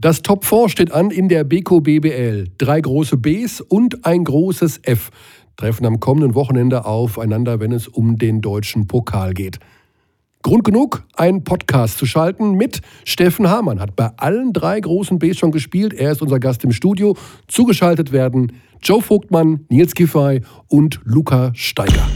Das Top 4 steht an in der Beko BBL. Drei große Bs und ein großes F treffen am kommenden Wochenende aufeinander, wenn es um den deutschen Pokal geht. Grund genug, einen Podcast zu schalten mit Steffen Hamann. Hat bei allen drei großen Bs schon gespielt. Er ist unser Gast im Studio. Zugeschaltet werden Joe Vogtmann, Nils Giffey und Luca Steiger.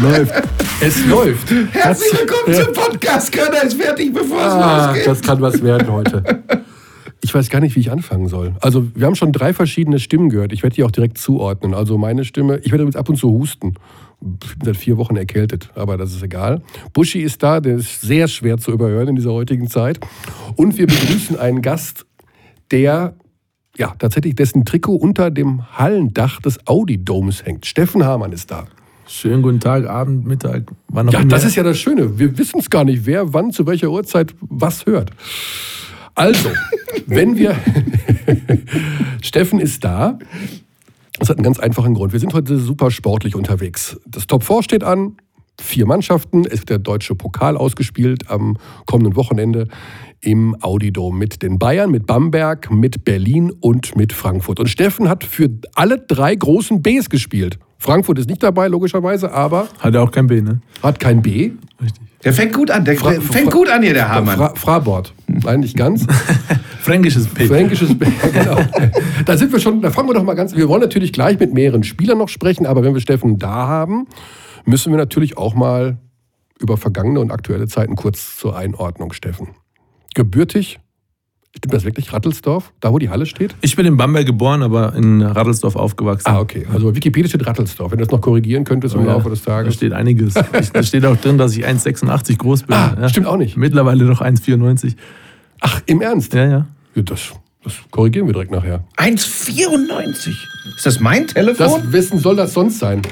Läuft. Es läuft. Herzlich willkommen ja. zum Podcast. Körner ist fertig, bevor es ah, losgeht. Das kann was werden heute. Ich weiß gar nicht, wie ich anfangen soll. Also, wir haben schon drei verschiedene Stimmen gehört. Ich werde die auch direkt zuordnen. Also, meine Stimme, ich werde übrigens ab und zu husten. Ich bin seit vier Wochen erkältet, aber das ist egal. Buschi ist da, der ist sehr schwer zu überhören in dieser heutigen Zeit. Und wir begrüßen einen Gast, der ja, tatsächlich dessen Trikot unter dem Hallendach des Audi-Domes hängt. Steffen Hamann ist da. Schönen guten Tag, Abend, Mittag, wann auch immer. Ja, das ist ja das Schöne. Wir wissen es gar nicht, wer wann zu welcher Uhrzeit was hört. Also, wenn wir. Steffen ist da. Das hat einen ganz einfachen Grund. Wir sind heute super sportlich unterwegs. Das Top 4 steht an. Vier Mannschaften. Es wird der deutsche Pokal ausgespielt am kommenden Wochenende im Audidom mit den Bayern, mit Bamberg, mit Berlin und mit Frankfurt. Und Steffen hat für alle drei großen Bs gespielt. Frankfurt ist nicht dabei, logischerweise, aber. Hat er auch kein B, ne? Hat kein B. Richtig. Der fängt gut an, der Fra fängt gut an hier, der Hamann. Fra Frabord. Nein, nicht ganz. Fränkisches B. Fränkisches B, genau. Da sind wir schon, da fangen wir doch mal ganz. Wir wollen natürlich gleich mit mehreren Spielern noch sprechen, aber wenn wir Steffen da haben, müssen wir natürlich auch mal über vergangene und aktuelle Zeiten kurz zur Einordnung, Steffen gebürtig Stimmt das wirklich, Rattelsdorf? Da, wo die Halle steht? Ich bin in Bamberg geboren, aber in Rattelsdorf aufgewachsen. Ah, okay. Also Wikipedia steht Rattelsdorf. Wenn du das noch korrigieren könntest im oh, Laufe des Tages. Da steht einiges. da steht auch drin, dass ich 1,86 groß bin. Ah, ja. stimmt auch nicht. Mittlerweile noch 1,94. Ach, im Ernst? Ja, ja. ja das, das korrigieren wir direkt nachher. 1,94? Ist das mein Telefon? Das, wessen soll das sonst sein?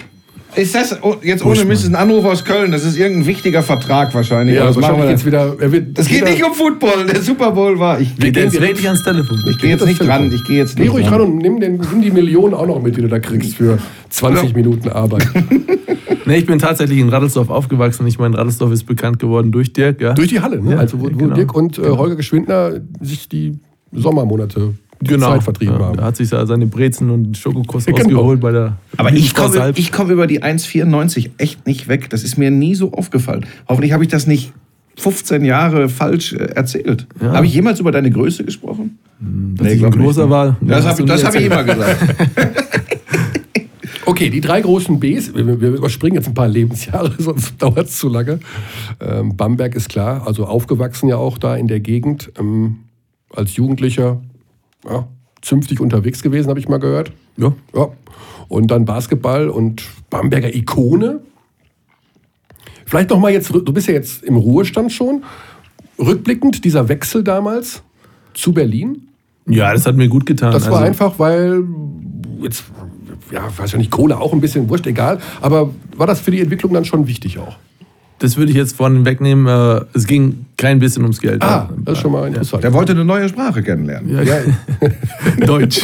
Ist das oh, jetzt ohne Mist ein Anruf aus Köln? Das ist irgendein wichtiger Vertrag wahrscheinlich. Ja, das machen wir jetzt wieder. das geht nicht um Football. Der Super Bowl war. Ich gehe jetzt richtig ans Telefon. Ich gehe jetzt nicht dran. Ich gehe jetzt nicht. Geh ruhig ran und nimm, den, nimm die Millionen auch noch mit, die du da kriegst für 20 ja. Minuten Arbeit. nee, ich bin tatsächlich in Raddelsdorf aufgewachsen. Ich meine, Raddelsdorf ist bekannt geworden durch Dirk. Ja? Durch die Halle, ne? Ja, also wo, wo genau. Dirk und äh, Holger Geschwindner sich die Sommermonate genau. Zeit vertrieben ja, haben. Da hat sich seine Brezen und Schokokost genau. rausgeholt bei der. Aber ich komme komm über die 1,94 echt nicht weg. Das ist mir nie so aufgefallen. Hoffentlich habe ich das nicht 15 Jahre falsch äh, erzählt. Ja. Habe ich jemals über deine Größe gesprochen? Hm, dass nee, ich ein großer war. Das habe hab ich immer gesagt. Okay, die drei großen Bs, wir, wir, überspringen jetzt ein paar Lebensjahre, sonst dauert es zu lange. Ähm, Bamberg ist klar, also aufgewachsen ja auch da in der Gegend. Ähm, als Jugendlicher ja, zünftig unterwegs gewesen, habe ich mal gehört. Ja. ja. Und dann Basketball und Bamberger Ikone. Vielleicht noch mal jetzt, du bist ja jetzt im Ruhestand schon. Rückblickend, dieser Wechsel damals zu Berlin. Ja, das hat mir gut getan. Das war also einfach, weil jetzt, ja, weiß ja nicht, Kohle auch ein bisschen, wurscht, egal. Aber war das für die Entwicklung dann schon wichtig auch? Das würde ich jetzt vorne wegnehmen. Äh, es ging kein bisschen ums Geld. Ah, das ist schon mal interessant. Der wollte eine neue Sprache kennenlernen. Ja, ja. Deutsch.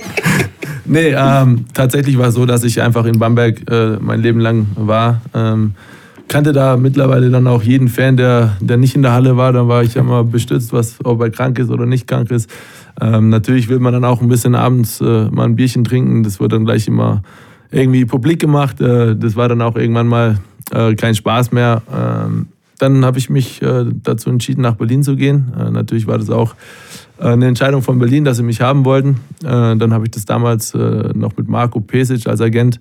nee, ähm, tatsächlich war es so, dass ich einfach in Bamberg äh, mein Leben lang war. Ähm, kannte da mittlerweile dann auch jeden Fan, der, der nicht in der Halle war. Da war ich immer bestürzt, was, ob er krank ist oder nicht krank ist. Ähm, natürlich will man dann auch ein bisschen abends äh, mal ein Bierchen trinken. Das wird dann gleich immer irgendwie publik gemacht. Äh, das war dann auch irgendwann mal äh, kein Spaß mehr. Ähm, dann habe ich mich äh, dazu entschieden, nach Berlin zu gehen. Natürlich war das auch eine Entscheidung von Berlin, dass sie mich haben wollten. Dann habe ich das damals noch mit Marco Pesic als Agent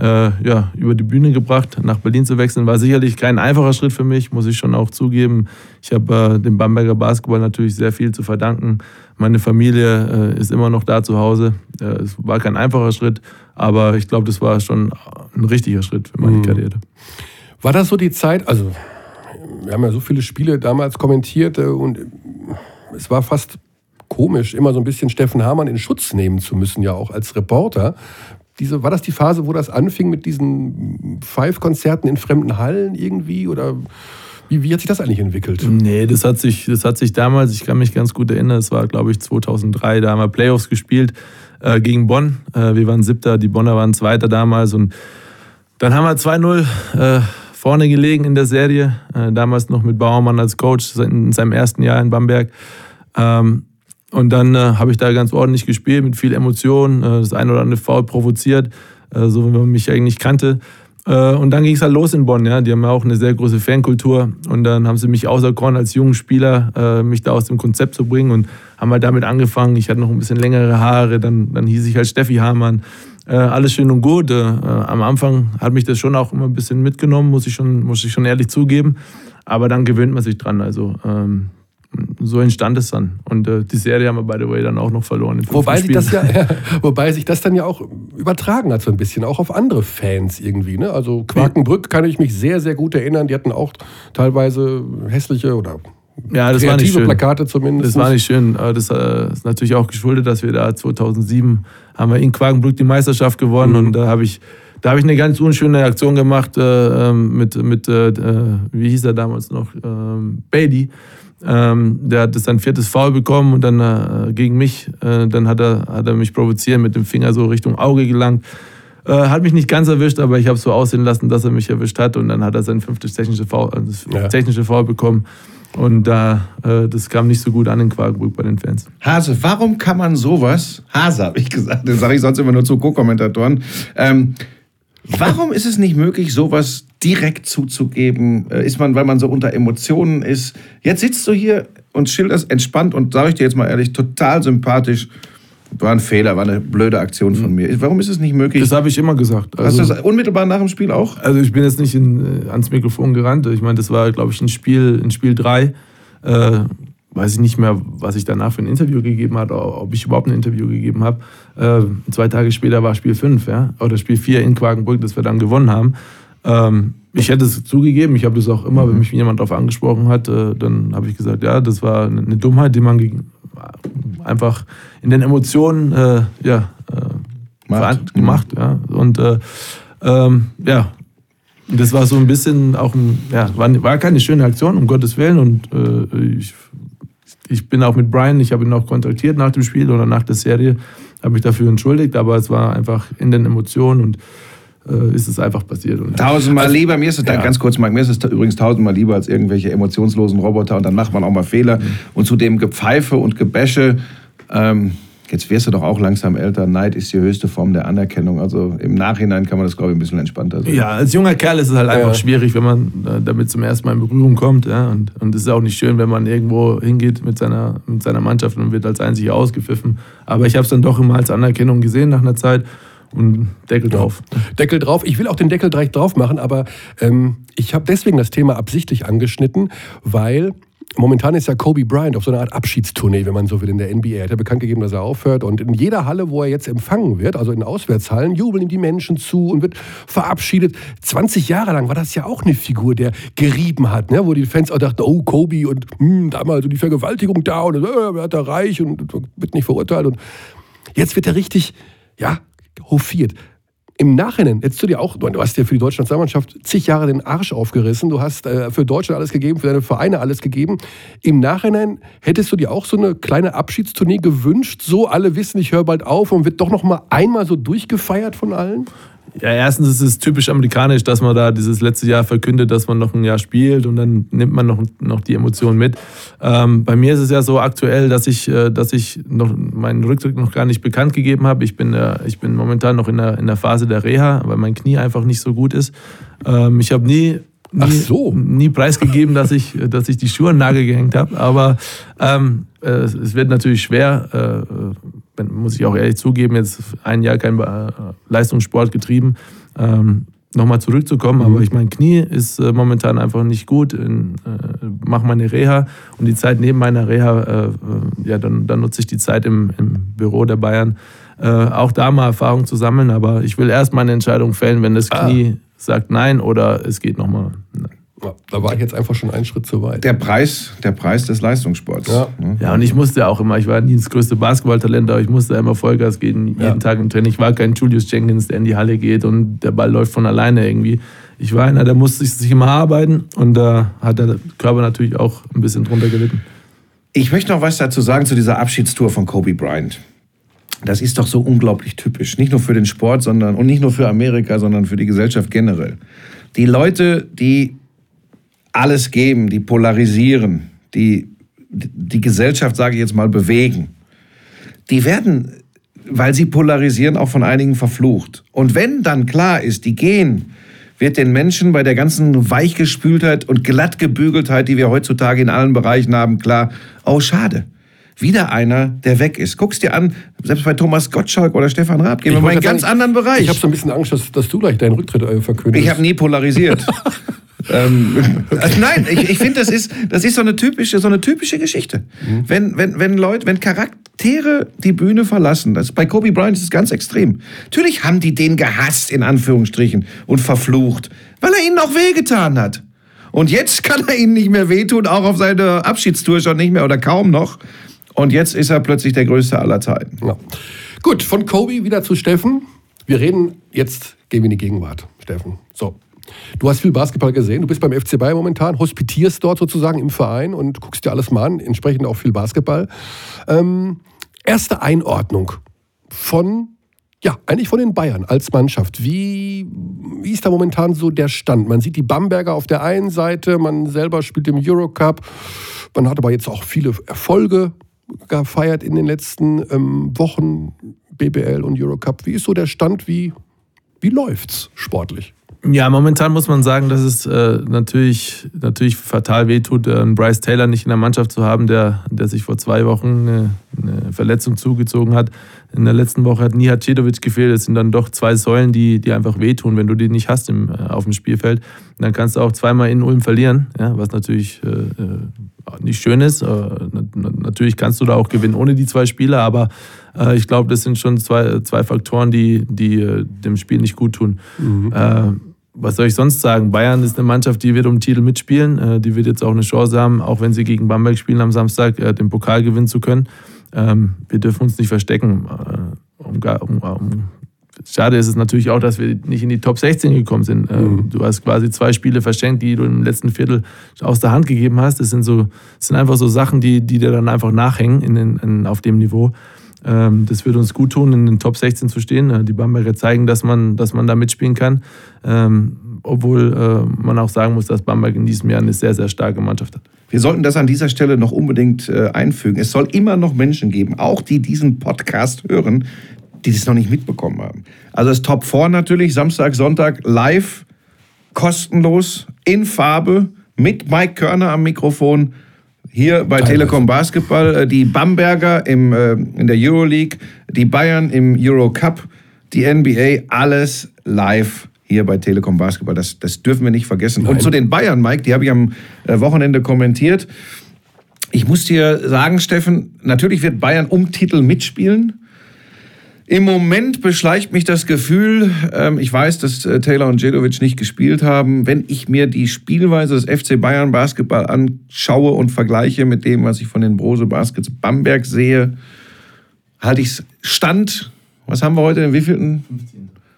ja, über die Bühne gebracht. Nach Berlin zu wechseln war sicherlich kein einfacher Schritt für mich, muss ich schon auch zugeben. Ich habe dem Bamberger Basketball natürlich sehr viel zu verdanken. Meine Familie ist immer noch da zu Hause. es war kein einfacher Schritt, aber ich glaube, das war schon ein richtiger Schritt für meine mhm. Karriere. War das so die Zeit, also wir haben ja so viele Spiele damals kommentiert äh, und es war fast komisch, immer so ein bisschen Steffen Hamann in Schutz nehmen zu müssen, ja auch als Reporter. Diese, war das die Phase, wo das anfing mit diesen Five-Konzerten in fremden Hallen irgendwie? Oder wie, wie hat sich das eigentlich entwickelt? Nee, das hat sich, das hat sich damals, ich kann mich ganz gut erinnern, es war, glaube ich, 2003, da haben wir Playoffs gespielt äh, gegen Bonn. Äh, wir waren Siebter, die Bonner waren Zweiter damals und dann haben wir 2-0 äh, vorne gelegen in der Serie, äh, damals noch mit Bauermann als Coach in seinem ersten Jahr in Bamberg. Ähm, und dann äh, habe ich da ganz ordentlich gespielt, mit viel Emotion, äh, das ein oder andere Foul provoziert, äh, so wie man mich eigentlich kannte. Äh, und dann ging es halt los in Bonn. Ja. Die haben ja auch eine sehr große Fankultur. Und dann haben sie mich auserkoren, als jungen Spieler äh, mich da aus dem Konzept zu bringen und haben halt damit angefangen. Ich hatte noch ein bisschen längere Haare, dann, dann hieß ich halt Steffi Hamann. Äh, alles schön und gut. am Anfang hat mich das schon auch immer ein bisschen mitgenommen, muss ich schon, muss ich schon ehrlich zugeben. Aber dann gewöhnt man sich dran. Also ähm, so entstand es dann. Und äh, die Serie haben wir, by the way, dann auch noch verloren. Wobei sich, das ja, ja, wobei sich das dann ja auch übertragen hat, so ein bisschen, auch auf andere Fans irgendwie. Ne? Also Quakenbrück kann ich mich sehr, sehr gut erinnern. Die hatten auch teilweise hässliche oder ja, das kreative war nicht schön. Plakate zumindest. Das war nicht schön. Das äh, ist natürlich auch geschuldet, dass wir da 2007 haben wir in Quakenbrück die Meisterschaft gewonnen mhm. und da habe ich da habe ich eine ganz unschöne Aktion gemacht äh, ähm, mit, mit äh, äh, wie hieß er damals noch, ähm, Bailey. Ähm, der hat sein viertes Foul bekommen und dann äh, gegen mich, äh, dann hat er, hat er mich provoziert, mit dem Finger so Richtung Auge gelangt. Äh, hat mich nicht ganz erwischt, aber ich habe so aussehen lassen, dass er mich erwischt hat und dann hat er sein fünftes technische Foul, äh, ja. technische Foul bekommen. Und da, äh, das kam nicht so gut an in Quakenbrück bei den Fans. Hase, warum kann man sowas, Hase habe ich gesagt, das sage ich sonst immer nur zu Co-Kommentatoren, ähm, Warum ist es nicht möglich, sowas direkt zuzugeben? Äh, ist man, weil man so unter Emotionen ist? Jetzt sitzt du hier und schilderst entspannt und sage ich dir jetzt mal ehrlich, total sympathisch. War ein Fehler, war eine blöde Aktion von mir. Warum ist es nicht möglich? Das habe ich immer gesagt. Also, Hast du das unmittelbar nach dem Spiel auch? Also ich bin jetzt nicht in, äh, ans Mikrofon gerannt. Ich meine, das war, glaube ich, ein Spiel, in Spiel 3. Äh, weiß ich nicht mehr, was ich danach für ein Interview gegeben habe, ob ich überhaupt ein Interview gegeben habe. Äh, zwei Tage später war Spiel 5, ja, oder Spiel 4 in Quakenbrück, das wir dann gewonnen haben. Ähm, ich hätte es zugegeben, ich habe das auch immer, wenn mhm. mich jemand darauf angesprochen hat, äh, dann habe ich gesagt, ja, das war eine Dummheit, die man einfach in den Emotionen äh, ja, äh, Macht. gemacht. Mhm. Ja. Und äh, ähm, ja, das war so ein bisschen auch ein, ja, war, war keine schöne Aktion, um Gottes Willen. Und äh, ich ich bin auch mit Brian, ich habe ihn auch kontaktiert nach dem Spiel oder nach der Serie, habe mich dafür entschuldigt, aber es war einfach in den Emotionen und ist es einfach passiert. Und tausendmal also, lieber, mir ist es ja. ganz kurz mal, mir ist es übrigens tausendmal lieber als irgendwelche emotionslosen Roboter und dann macht man auch mal Fehler. Mhm. Und zu dem Gepfeife und Gebäsche, ähm, Jetzt wirst du doch auch langsam älter. Neid ist die höchste Form der Anerkennung. Also im Nachhinein kann man das, glaube ich, ein bisschen entspannter sehen. Ja, als junger Kerl ist es halt einfach ja. schwierig, wenn man äh, damit zum ersten Mal in Berührung kommt. Ja? Und, und es ist auch nicht schön, wenn man irgendwo hingeht mit seiner, mit seiner Mannschaft und wird als einziger ausgepfiffen. Aber ich habe es dann doch immer als Anerkennung gesehen nach einer Zeit. Und Deckel drauf. Deckel drauf. Ich will auch den Deckel direkt drauf machen, aber ähm, ich habe deswegen das Thema absichtlich angeschnitten, weil Momentan ist ja Kobe Bryant auf so einer Art Abschiedstournee, wenn man so will, in der NBA. Er hat ja bekannt gegeben, dass er aufhört. Und in jeder Halle, wo er jetzt empfangen wird, also in Auswärtshallen, jubeln ihm die Menschen zu und wird verabschiedet. 20 Jahre lang war das ja auch eine Figur, der gerieben hat, ne? wo die Fans auch dachten, oh, Kobe und hm, damals so die Vergewaltigung da und äh, hat er reich und wird nicht verurteilt. Und jetzt wird er richtig, ja, hofiert im Nachhinein hättest du dir auch, du hast dir für die deutsche Nationalmannschaft zig Jahre den Arsch aufgerissen, du hast äh, für Deutschland alles gegeben, für deine Vereine alles gegeben. Im Nachhinein hättest du dir auch so eine kleine Abschiedstournee gewünscht, so alle wissen, ich höre bald auf und wird doch noch mal einmal so durchgefeiert von allen? Ja, erstens ist es typisch amerikanisch, dass man da dieses letzte Jahr verkündet, dass man noch ein Jahr spielt und dann nimmt man noch, noch die Emotionen mit. Ähm, bei mir ist es ja so aktuell, dass ich, äh, dass ich noch meinen Rücktritt noch gar nicht bekannt gegeben habe. Ich bin, äh, ich bin momentan noch in der, in der Phase der Reha, weil mein Knie einfach nicht so gut ist. Ähm, ich habe nie nie, so. nie preisgegeben, dass ich, dass ich die Schuhe an Nagel gehängt habe. Aber ähm, äh, es wird natürlich schwer, äh, muss ich auch ehrlich zugeben, jetzt ein Jahr kein äh, Leistungssport getrieben, ähm, nochmal zurückzukommen. Mhm. Aber ich mein Knie ist äh, momentan einfach nicht gut. Äh, mache meine Reha und die Zeit neben meiner Reha, äh, ja, dann, dann nutze ich die Zeit im, im Büro der Bayern. auch da mal Erfahrung zu sammeln, aber ich will erst meine Entscheidung fällen, wenn das ah. Knie ah sagt nein oder es geht nochmal. Ja, da war ich jetzt einfach schon einen Schritt zu weit. Der Preis, der Preis des Leistungssports. Ja. Ja, und ich musste auch immer, ich war nie das größte Basketballtalent, aber ich musste immer Vollgas geben, jeden Ja. Tag im Training. Ich war kein Julius Jenkins, der in die Halle geht und der Ball läuft von alleine irgendwie. Ich war einer, der musste sich immer arbeiten und da hat der Körper natürlich auch ein bisschen drunter gelitten. Ich möchte noch was dazu sagen zu dieser Abschiedstour von Kobe Bryant. Das ist doch so unglaublich typisch. Nicht nur für den Sport, sondern und nicht nur für Amerika, sondern für die Gesellschaft generell. Die Leute, die alles geben, die polarisieren, die die Gesellschaft, sage ich jetzt mal, bewegen, die werden, weil sie polarisieren, auch von einigen verflucht. Und wenn dann klar ist, die gehen, wird den Menschen bei der ganzen Weichgespültheit und Glattgebügeltheit, die wir heutzutage in allen Bereichen haben, klar, oh schade. Wieder einer, der weg ist. Guck's dir an, selbst bei Thomas Gottschalk oder Stefan Raab, gehen wir mal in einen ganz sagen, anderen Bereich. Ich habe so ein bisschen Angst, dass, dass du gleich deinen Rücktritt äh, verkündest. Ich habe nie polarisiert. ähm, also nein, ich, ich finde, das ist, das ist so eine typische, so eine typische Geschichte. Wenn, wenn, wenn Leute, wenn Charaktere die Bühne verlassen, das bei Kobe Bryant ist es ganz extrem. Natürlich haben die den gehasst, in Anführungsstrichen, und verflucht, weil er ihnen auch wehgetan hat. Und jetzt kann er ihnen nicht mehr wehtun, auch auf seiner Abschiedstour schon nicht mehr oder kaum noch. Und jetzt ist er plötzlich der Größte aller Zeiten. Ja. Gut, von Kobe wieder zu Steffen. Wir reden jetzt, gehen wir in die Gegenwart, Steffen. So. Du hast viel Basketball gesehen, du bist beim FC Bayern momentan, hospitierst dort sozusagen im Verein und guckst dir alles mal an, entsprechend auch viel Basketball. Ähm, erste Einordnung von, ja, eigentlich von den Bayern als Mannschaft. Wie, wie ist da momentan so der Stand? Man sieht die Bamberger auf der einen Seite, man selber spielt im Eurocup, man hat aber jetzt auch viele Erfolge gefeiert in den letzten ähm, Wochen, BBL und Eurocup. Wie ist so der Stand? Wie, wie läuft's sportlich? Ja, momentan muss man sagen, dass es äh, natürlich, natürlich fatal wehtut, äh, einen Bryce Taylor nicht in der Mannschaft zu haben, der, der sich vor zwei Wochen eine, eine Verletzung zugezogen hat. In der letzten Woche hat Nihat Cedovic gefehlt. Es sind dann doch zwei Säulen, die, die einfach wehtun, wenn du die nicht hast im, äh, auf dem Spielfeld. Dann kannst du auch zweimal in Ulm verlieren, ja, was natürlich äh, äh, nicht schön ist. Äh, na, na, natürlich kannst du da auch gewinnen ohne die zwei Spieler, aber ich glaube, das sind schon zwei, zwei Faktoren, die, die dem Spiel nicht gut tun. Äh, was soll ich sonst sagen? Bayern ist eine Mannschaft, die wird um den Titel mitspielen. Äh, die wird jetzt auch eine Chance haben, auch wenn sie gegen Bamberg spielen am Samstag, äh, den Pokal gewinnen zu können. Ähm, wir dürfen uns nicht verstecken. Äh, um, um, um, schade ist es natürlich auch, dass wir nicht in die Top 16 gekommen sind. Ähm, Du hast quasi zwei Spiele verschenkt, die du im letzten Viertel aus der Hand gegeben hast. Das sind, so, das sind einfach so Sachen, die, die dir dann einfach nachhängen in in, auf dem Niveau. Ähm, das wird uns gut tun, in den Top 16 zu stehen. Äh, Die Bamberger zeigen, dass man, dass man da mitspielen kann. Ähm, obwohl äh, man auch sagen muss, dass Bamberg in diesem Jahr eine sehr, sehr starke Mannschaft hat. Wir sollten das an dieser Stelle noch unbedingt äh, einfügen. Es soll immer noch Menschen geben, auch die diesen Podcast hören, die das noch nicht mitbekommen haben. Also das Top 4 natürlich, Samstag, Sonntag, live, kostenlos, in Farbe, mit Mike Körner am Mikrofon. Hier bei. Telekom Basketball, äh, die Bamberger im, äh, in der Euroleague, die Bayern im Eurocup, die NBA, alles live hier bei Telekom Basketball. Das, das dürfen wir nicht vergessen. Und Nein. zu den Bayern, Mike, die habe ich am äh, Wochenende kommentiert. Ich muss dir sagen, Steffen, natürlich wird Bayern um Titel mitspielen. Im Moment beschleicht mich das Gefühl, ähm, ich weiß, dass äh, Taylor und Jedovic nicht gespielt haben. Wenn ich mir die Spielweise des FC Bayern Basketball anschaue und vergleiche mit dem, was ich von den Brose Baskets Bamberg sehe, halte ich es Stand, was haben wir heute, den wievielten?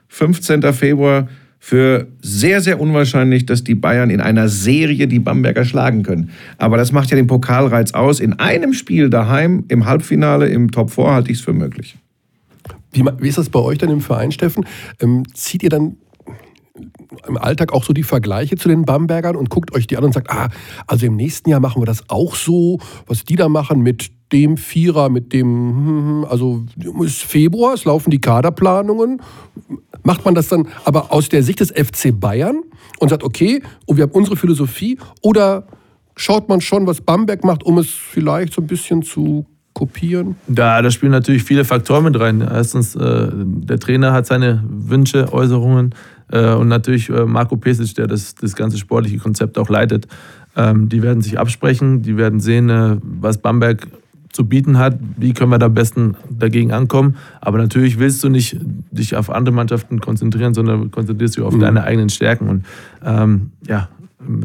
15. Februar, für sehr, sehr unwahrscheinlich, dass die Bayern in einer Serie die Bamberger schlagen können. Aber das macht ja den Pokalreiz aus. In einem Spiel daheim, im Halbfinale, im Top 4 halte ich es für möglich. Wie, wie ist das bei euch dann im Verein, Steffen? Ähm, zieht ihr dann im Alltag auch so die Vergleiche zu den Bambergern und guckt euch die an und sagt, ah, also im nächsten Jahr machen wir das auch so, was die da machen mit dem Vierer, mit dem, hm, hm, also ist Februar, es laufen die Kaderplanungen. Macht man das dann aber aus der Sicht des FC Bayern und sagt, okay, und wir haben unsere Philosophie oder schaut man schon, was Bamberg macht, um es vielleicht so ein bisschen zu kopieren? Da, da spielen natürlich viele Faktoren mit rein. Erstens, äh, der Trainer hat seine Wünsche, Äußerungen äh, und natürlich äh, Marco Pesic, der das, das ganze sportliche Konzept auch leitet. Ähm, die werden sich absprechen, die werden sehen, äh, was Bamberg zu bieten hat, wie können wir da am besten dagegen ankommen. Aber natürlich willst du nicht dich auf andere Mannschaften konzentrieren, sondern konzentrierst dich auf deine eigenen Stärken. Und ähm, ja,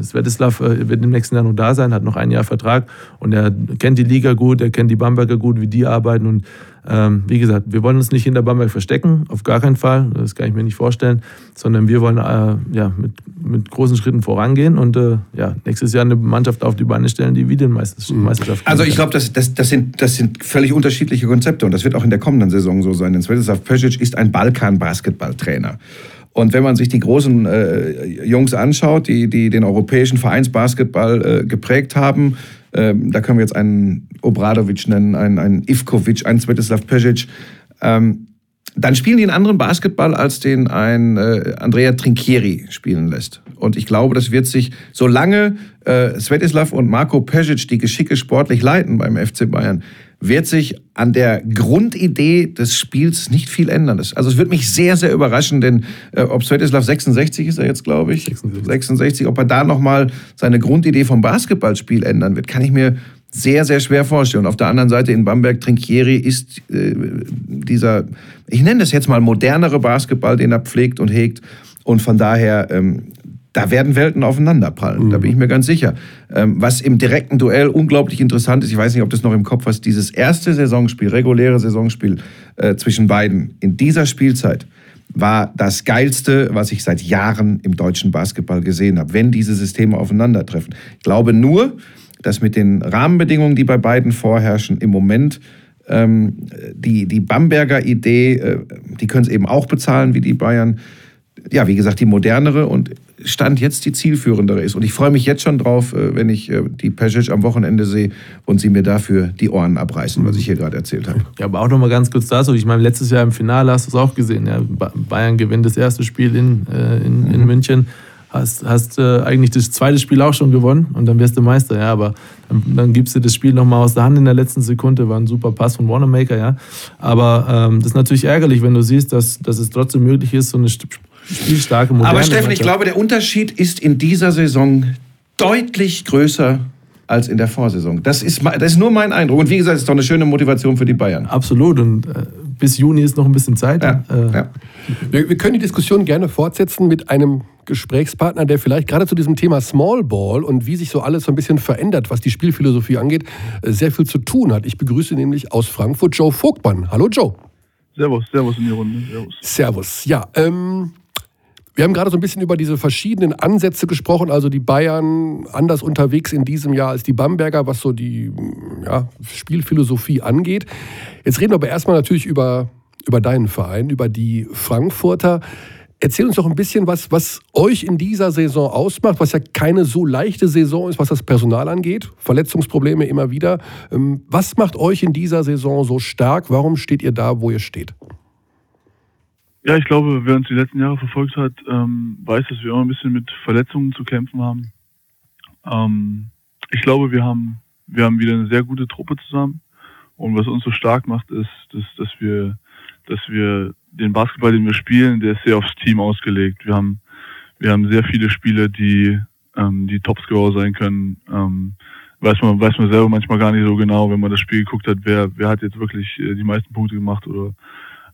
Svetislav äh, wird im nächsten Jahr noch da sein, hat noch ein Jahr Vertrag und er kennt die Liga gut, er kennt die Bamberger gut, wie die arbeiten und ähm, wie gesagt, wir wollen uns nicht hinter Bamberg verstecken, auf gar keinen Fall, das kann ich mir nicht vorstellen, sondern wir wollen äh, ja, mit, mit großen Schritten vorangehen und äh, ja, nächstes Jahr eine Mannschaft auf die Beine stellen, die wieder mhm. Meisterschaft Also ich glaube, das, das, das, sind, das sind völlig unterschiedliche Konzepte und das wird auch in der kommenden Saison so sein. Denn Svetislav Pesic ist ein Balkan-Basketballtrainer. Und wenn man sich die großen äh, Jungs anschaut, die, die den europäischen Vereinsbasketball äh, geprägt haben, äh, da können wir jetzt einen Obradovic nennen, einen, einen Ivkovic, einen Svetislav Pesic, ähm, dann spielen die einen anderen Basketball, als den ein äh, Andrea Trinchieri spielen lässt. Und ich glaube, das wird sich, solange äh, Svetislav und Marco Pesic die Geschicke sportlich leiten beim FC Bayern, wird sich an der Grundidee des Spiels nicht viel ändern. Also es wird mich sehr, sehr überraschen, denn äh, ob Svetislav 66 ist er jetzt, glaube ich, 66. 66, ob er da nochmal seine Grundidee vom Basketballspiel ändern wird, kann ich mir sehr, sehr schwer vorstellen. Und auf der anderen Seite in Bamberg, Trinkieri ist äh, dieser, ich nenne das jetzt mal modernere Basketball, den er pflegt und hegt. Und von daher ähm, da werden Welten aufeinanderprallen, mhm. da bin ich mir ganz sicher. Ähm, was im direkten Duell unglaublich interessant ist, ich weiß nicht, ob das noch im Kopf hast, dieses erste Saisonspiel, reguläre Saisonspiel äh, zwischen beiden in dieser Spielzeit war das geilste, was ich seit Jahren im deutschen Basketball gesehen habe, wenn diese Systeme aufeinandertreffen. Ich glaube nur, dass mit den Rahmenbedingungen, die bei beiden vorherrschen, im Moment ähm, die, die Bamberger Idee, äh, die können es eben auch bezahlen wie die Bayern, ja, wie gesagt, die modernere und Stand jetzt die zielführendere ist. Und ich freue mich jetzt schon drauf, äh, wenn ich äh, die Pesic am Wochenende sehe und sie mir dafür die Ohren abreißen, was ich hier gerade erzählt habe. Ja, aber auch noch mal ganz kurz dazu. Ich meine, letztes Jahr im Finale hast du es auch gesehen. Ja? Bayern gewinnt das erste Spiel in, äh, in, in mhm. München. Hast, hast eigentlich das zweite Spiel auch schon gewonnen und dann wirst du Meister, ja. Aber dann, dann gibst du das Spiel nochmal aus der Hand in der letzten Sekunde. War ein super Pass von Wanamaker, ja. Aber ähm, das ist natürlich ärgerlich, wenn du siehst, dass, dass es trotzdem möglich ist, so eine spielstarke, moderne Aber Steffen, ich glaube, der Unterschied ist in dieser Saison deutlich größer als in der Vorsaison. Das ist, das ist nur mein Eindruck. Und wie gesagt, es ist doch eine schöne Motivation für die Bayern. Absolut. Und äh, bis Juni ist noch ein bisschen Zeit. Ja, äh, ja. Wir, wir, können die Diskussion gerne fortsetzen mit einem Gesprächspartner, der vielleicht gerade zu diesem Thema Small Ball und wie sich so alles so ein bisschen verändert, was die Spielphilosophie angeht, äh, sehr viel zu tun hat. Ich begrüße nämlich aus Frankfurt Joe Vogtmann. Hallo Joe. Servus, Servus in die Runde. Servus. Servus. Ja, ähm, wir haben gerade so ein bisschen über diese verschiedenen Ansätze gesprochen, also die Bayern anders unterwegs in diesem Jahr als die Bamberger, was so die ja, Spielphilosophie angeht. Jetzt reden wir aber erstmal natürlich über, über deinen Verein, über die Frankfurter. Erzähl uns doch ein bisschen was, was euch in dieser Saison ausmacht, was ja keine so leichte Saison ist, was das Personal angeht. Verletzungsprobleme immer wieder. Ähm, was macht euch in dieser Saison so stark? Warum steht ihr da, wo ihr steht? Ja, ich glaube, wer uns die letzten Jahre verfolgt hat, ähm, weiß, dass wir immer ein bisschen mit Verletzungen zu kämpfen haben. Ähm, ich glaube, wir haben, wir haben wieder eine sehr gute Truppe zusammen. Und was uns so stark macht, ist, dass, dass wir, dass wir den Basketball, den wir spielen, der ist sehr aufs Team ausgelegt. Wir haben, wir haben sehr viele Spieler, die, ähm, die Topscorer sein können. Ähm, weiß man, weiß man selber manchmal gar nicht so genau, wenn man das Spiel geguckt hat, wer, wer hat jetzt wirklich äh, die meisten Punkte gemacht oder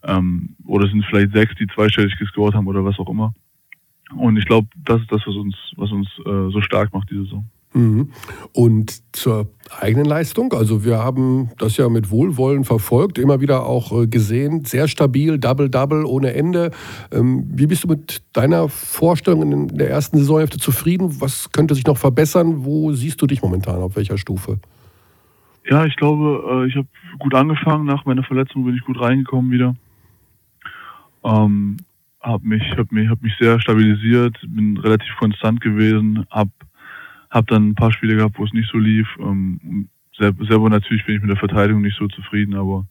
ähm, oder sind vielleicht sechs, die zweistellig gescored haben oder was auch immer. Und ich glaube, das ist das, was uns, was uns äh, so stark macht diese Saison. Mhm. Und zur eigenen Leistung, also wir haben das ja mit Wohlwollen verfolgt, immer wieder auch äh, gesehen, sehr stabil, Double-Double ohne Ende. Ähm, wie bist du mit deiner Vorstellung in der ersten Saisonhälfte zufrieden? Was könnte sich noch verbessern? Wo siehst du dich momentan, auf welcher Stufe? Ja, ich glaube, äh, ich habe gut angefangen. Nach meiner Verletzung bin ich gut reingekommen wieder. Ähm, habe mich, hab mich, hab mich sehr stabilisiert, bin relativ konstant gewesen, habe hab dann ein paar Spiele gehabt, wo es nicht so lief. Ähm, selber, natürlich bin ich mit der Verteidigung nicht so zufrieden, aber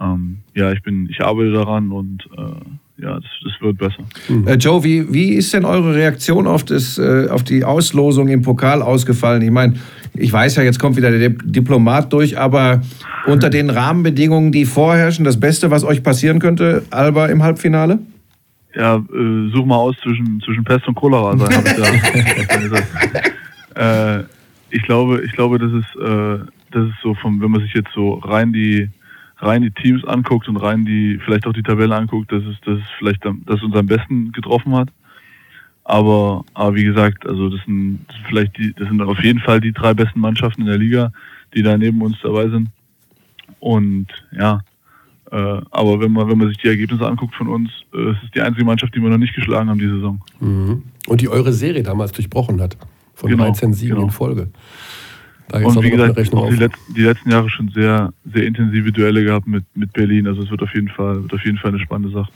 ähm, ja, ich bin, ich arbeite daran und äh, ja, das, das, wird besser. Mhm. Äh, Joe, wie, wie ist denn eure Reaktion auf, das, äh, auf die Auslosung im Pokal ausgefallen? Ich meine, ich weiß ja, jetzt kommt wieder der Diplomat durch, aber unter den Rahmenbedingungen, die vorherrschen, das Beste, was euch passieren könnte, Alba im Halbfinale? Ja, äh, such mal aus zwischen, zwischen Pest und Cholera sein, habe ich da gesagt. Äh, ich glaube, ich glaube, das ist, äh, das ist so vom, wenn man sich jetzt so rein die rein die Teams anguckt und rein die vielleicht auch die Tabelle anguckt, dass es, dass es vielleicht das uns am besten getroffen hat. Aber, aber wie gesagt, also das sind, das sind vielleicht die, das sind auf jeden Fall die drei besten Mannschaften in der Liga, die da neben uns dabei sind. Und ja, äh, aber wenn man, wenn man sich die Ergebnisse anguckt von uns, äh, es ist die einzige Mannschaft, die wir noch nicht geschlagen haben diese Saison. Mhm. Und die eure Serie damals durchbrochen hat. Von Genau, 13 Siegen genau. in Folge. Da Und wie gesagt, auch die letzten, die letzten Jahre schon sehr, sehr intensive Duelle gehabt mit, mit Berlin. Also es wird auf jeden Fall, wird auf jeden Fall eine spannende Sache.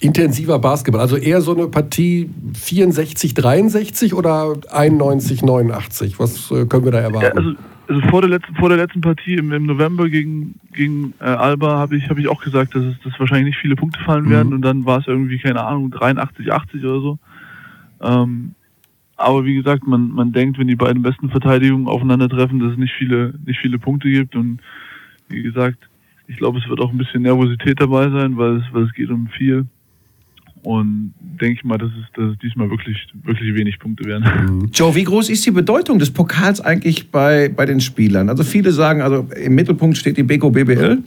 Intensiver Basketball. Also eher so eine Partie 64, 63 oder 91, 89? Was äh, können wir da Ja, erwarten? also, also vor der letzten, vor der letzten Partie im, im November gegen, gegen äh, Alba habe ich, habe ich auch gesagt, dass es dass wahrscheinlich nicht viele Punkte fallen Mhm. werden und dann war es irgendwie, keine Ahnung, 83, 80 oder so. Ähm, aber wie gesagt, man, man denkt, wenn die beiden besten Verteidigungen aufeinandertreffen, dass es nicht viele, nicht viele Punkte gibt und wie gesagt, ich glaube, es wird auch ein bisschen Nervosität dabei sein, weil es, weil es geht um viel. Und denke ich mal, dass es, dass es diesmal wirklich, wirklich wenig Punkte werden. Joe, wie groß ist die Bedeutung des Pokals eigentlich bei, bei den Spielern? Also viele sagen, also im Mittelpunkt steht die Beko BBL.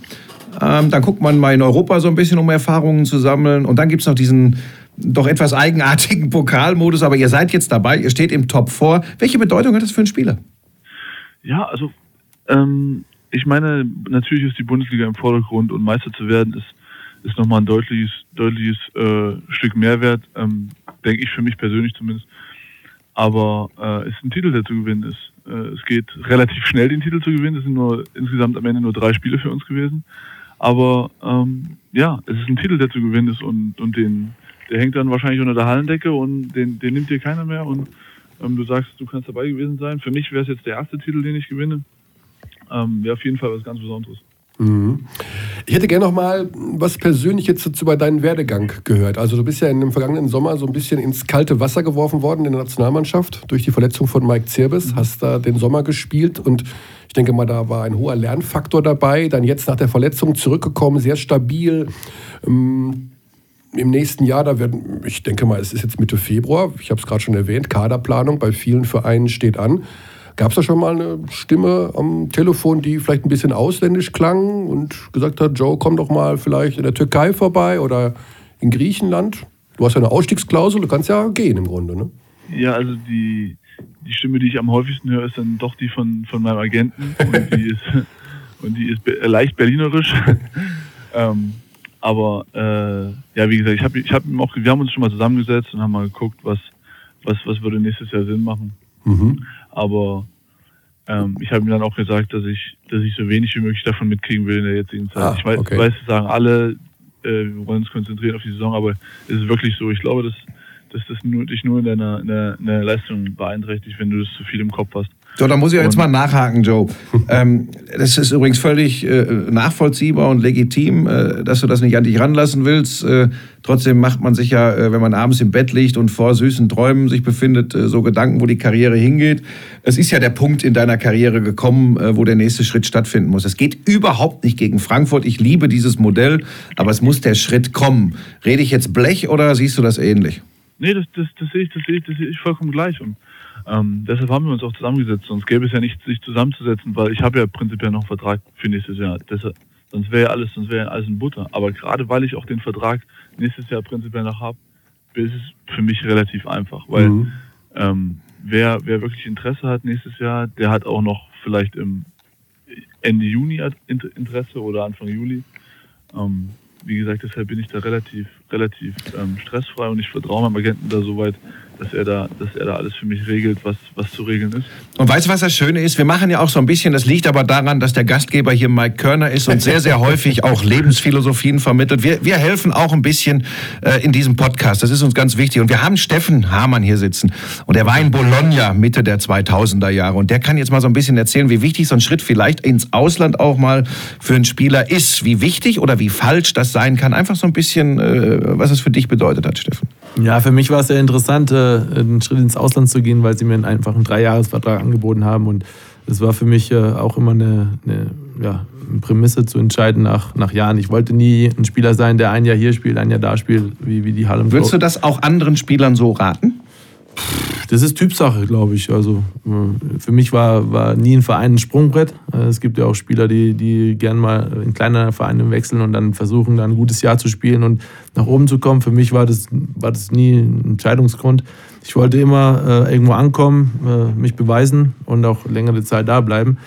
Ähm, dann guckt man mal in Europa so ein bisschen, um Erfahrungen zu sammeln. Und dann gibt es noch diesen doch etwas eigenartigen Pokalmodus. Aber ihr seid jetzt dabei, ihr steht im Top 4. Welche Bedeutung hat das für einen Spieler? Ja, also ähm, ich meine, natürlich ist die Bundesliga im Vordergrund und Meister zu werden ist, ist nochmal ein deutliches, deutliches äh, Stück Mehrwert, ähm, denke ich für mich persönlich zumindest. Aber äh, es ist ein Titel, der zu gewinnen ist. Äh, es geht relativ schnell, den Titel zu gewinnen. Es sind nur insgesamt am Ende nur drei Spiele für uns gewesen. Aber ähm, ja, es ist ein Titel, der zu gewinnen ist und, und den, der hängt dann wahrscheinlich unter der Hallendecke und den, den nimmt dir keiner mehr. Und ähm, du sagst, du kannst dabei gewesen sein. Für mich wäre es jetzt der erste Titel, den ich gewinne. Ähm, wäre auf jeden Fall was ganz Besonderes. Mhm. Ich hätte gerne noch mal was Persönliches zu, über deinen Werdegang gehört. Also du bist ja in dem vergangenen Sommer so ein bisschen ins kalte Wasser geworfen worden in der Nationalmannschaft durch die Verletzung von Mike Zirbis. Hast da den Sommer gespielt und ich denke mal, da war ein hoher Lernfaktor dabei. Dann jetzt nach der Verletzung zurückgekommen, sehr stabil. Ähm, Im nächsten Jahr, da werden, ich denke mal, es ist jetzt Mitte Februar, ich habe es gerade schon erwähnt, Kaderplanung bei vielen Vereinen steht an. Gab es da schon mal eine Stimme am Telefon, die vielleicht ein bisschen ausländisch klang und gesagt hat, Joe, komm doch mal vielleicht in der Türkei vorbei oder in Griechenland? Du hast ja eine Ausstiegsklausel, du kannst ja gehen im Grunde, ne? Ja, also die, die Stimme, die ich am häufigsten höre, ist dann doch die von, von meinem Agenten und die ist, und die ist leicht berlinerisch. ähm, aber äh, ja, wie gesagt, ich habe ich hab auch, wir haben uns schon mal zusammengesetzt und haben mal geguckt, was, was, was würde nächstes Jahr Sinn machen. Mhm. Aber ähm, ich habe ihm dann auch gesagt, dass ich, dass ich so wenig wie möglich davon mitkriegen will in der jetzigen Zeit. Ah, ich weiß, okay. weiß, sagen alle, äh, wir wollen uns konzentrieren auf die Saison, aber es ist wirklich so. Ich glaube, dass, dass das nur, dich nur in deiner, in der, in der Leistung beeinträchtigt, wenn du das zu viel im Kopf hast. So, da muss ich jetzt mal nachhaken, Joe. ähm, das ist übrigens völlig äh, nachvollziehbar und legitim, äh, dass du das nicht an dich ranlassen willst. Äh, trotzdem macht man sich ja, äh, wenn man abends im Bett liegt und vor süßen Träumen sich befindet, äh, so Gedanken, wo die Karriere hingeht. Es ist ja der Punkt in deiner Karriere gekommen, äh, wo der nächste Schritt stattfinden muss. Es geht überhaupt nicht gegen Frankfurt. Ich liebe dieses Modell, aber es muss der Schritt kommen. Rede ich jetzt Blech oder siehst du das ähnlich? Nee, das, das, das sehe ich, das sehe ich, das sehe ich vollkommen gleich. Und ähm, deshalb haben wir uns auch zusammengesetzt. Sonst gäbe es ja nichts, sich zusammenzusetzen, weil ich habe ja prinzipiell noch einen Vertrag für nächstes Jahr. Deshalb, sonst wäre ja alles, sonst wäre ja alles in Butter. Aber gerade weil ich auch den Vertrag nächstes Jahr prinzipiell noch habe, ist es für mich relativ einfach. Weil Mhm. ähm, wer, wer wirklich Interesse hat nächstes Jahr, der hat auch noch vielleicht im Ende Juni Interesse oder Anfang Juli. Ähm, wie gesagt, deshalb bin ich da relativ, relativ ähm, stressfrei und ich vertraue meinem Agenten da soweit, dass er da, dass er da alles für mich regelt, was, was zu regeln ist. Und weißt du, was das Schöne ist? Wir machen ja auch so ein bisschen, das liegt aber daran, dass der Gastgeber hier Mike Körner ist und sehr, sehr häufig auch Lebensphilosophien vermittelt. Wir, wir helfen auch ein bisschen äh, in diesem Podcast. Das ist uns ganz wichtig. Und wir haben Steffen Hamann hier sitzen. Und er war in Bologna Mitte der 2000er Jahre. Und der kann jetzt mal so ein bisschen erzählen, wie wichtig so ein Schritt vielleicht ins Ausland auch mal für einen Spieler ist. Wie wichtig oder wie falsch das sein kann. Einfach so ein bisschen, äh, was es für dich bedeutet hat, Steffen. Ja, für mich war es sehr interessant, äh, einen Schritt ins Ausland zu gehen, weil sie mir einfach einen Dreijahresvertrag angeboten haben. Und es war für mich äh, auch immer eine, eine, ja, eine Prämisse zu entscheiden nach, nach Jahren. Ich wollte nie ein Spieler sein, der ein Jahr hier spielt, ein Jahr da spielt, wie, wie die Harlem Würdest du das auch anderen Spielern so raten? Das ist Typsache, glaube ich. Also äh, für mich war, war nie ein Verein ein Sprungbrett. Äh, Es gibt ja auch Spieler, die, die gern mal in kleinere Vereine wechseln und dann versuchen, dann ein gutes Jahr zu spielen und nach oben zu kommen. Für mich war das, war das nie ein Entscheidungsgrund. Ich wollte immer äh, irgendwo ankommen, äh, mich beweisen und auch längere Zeit da bleiben.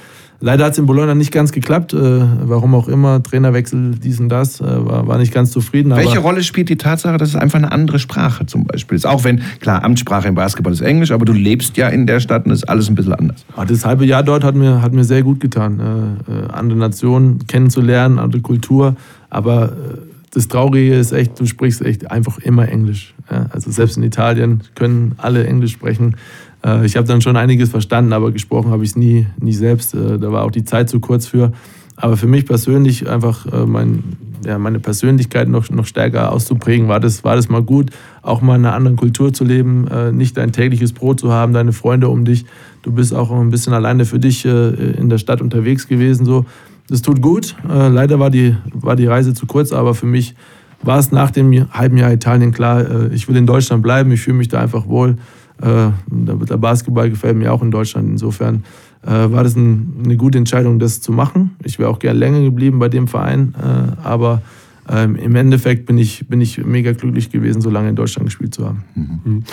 Leider hat es in Bologna nicht ganz geklappt, äh, warum auch immer, Trainerwechsel, dies und das, äh, war, war nicht ganz zufrieden. Welche Rolle spielt die Tatsache, dass es einfach eine andere Sprache zum Beispiel ist? Auch wenn, klar, Amtssprache im Basketball ist Englisch, aber du lebst ja in der Stadt und ist alles ein bisschen anders. Ah, das halbe Jahr dort hat mir, hat mir sehr gut getan, äh, äh andere Nationen kennenzulernen, andere Kultur, aber äh, das Traurige ist echt, du sprichst echt einfach immer Englisch. Ja? Also selbst in Italien können alle Englisch sprechen. Äh, ich habe dann schon einiges verstanden, aber gesprochen habe ich es nie, nie selbst. Äh, da war auch die Zeit zu kurz für. Aber für mich persönlich einfach äh, mein, ja, meine Persönlichkeit noch, noch stärker auszuprägen, war das, war das mal gut, auch mal in einer anderen Kultur zu leben, nicht dein tägliches Brot zu haben, deine Freunde um dich. Du bist auch ein bisschen alleine für dich in der Stadt unterwegs gewesen. So. Das tut gut. Leider war die, war die Reise zu kurz, aber für mich war es nach dem halben Jahr Italien klar, ich will in Deutschland bleiben, ich fühle mich da einfach wohl. Äh, der Basketball gefällt mir auch in Deutschland. Insofern äh, war das ein, eine gute Entscheidung, das zu machen. Ich wäre auch gern länger geblieben bei dem Verein, äh, aber ähm, im Endeffekt bin ich, bin ich mega glücklich gewesen, so lange in Deutschland gespielt zu haben. Mhm.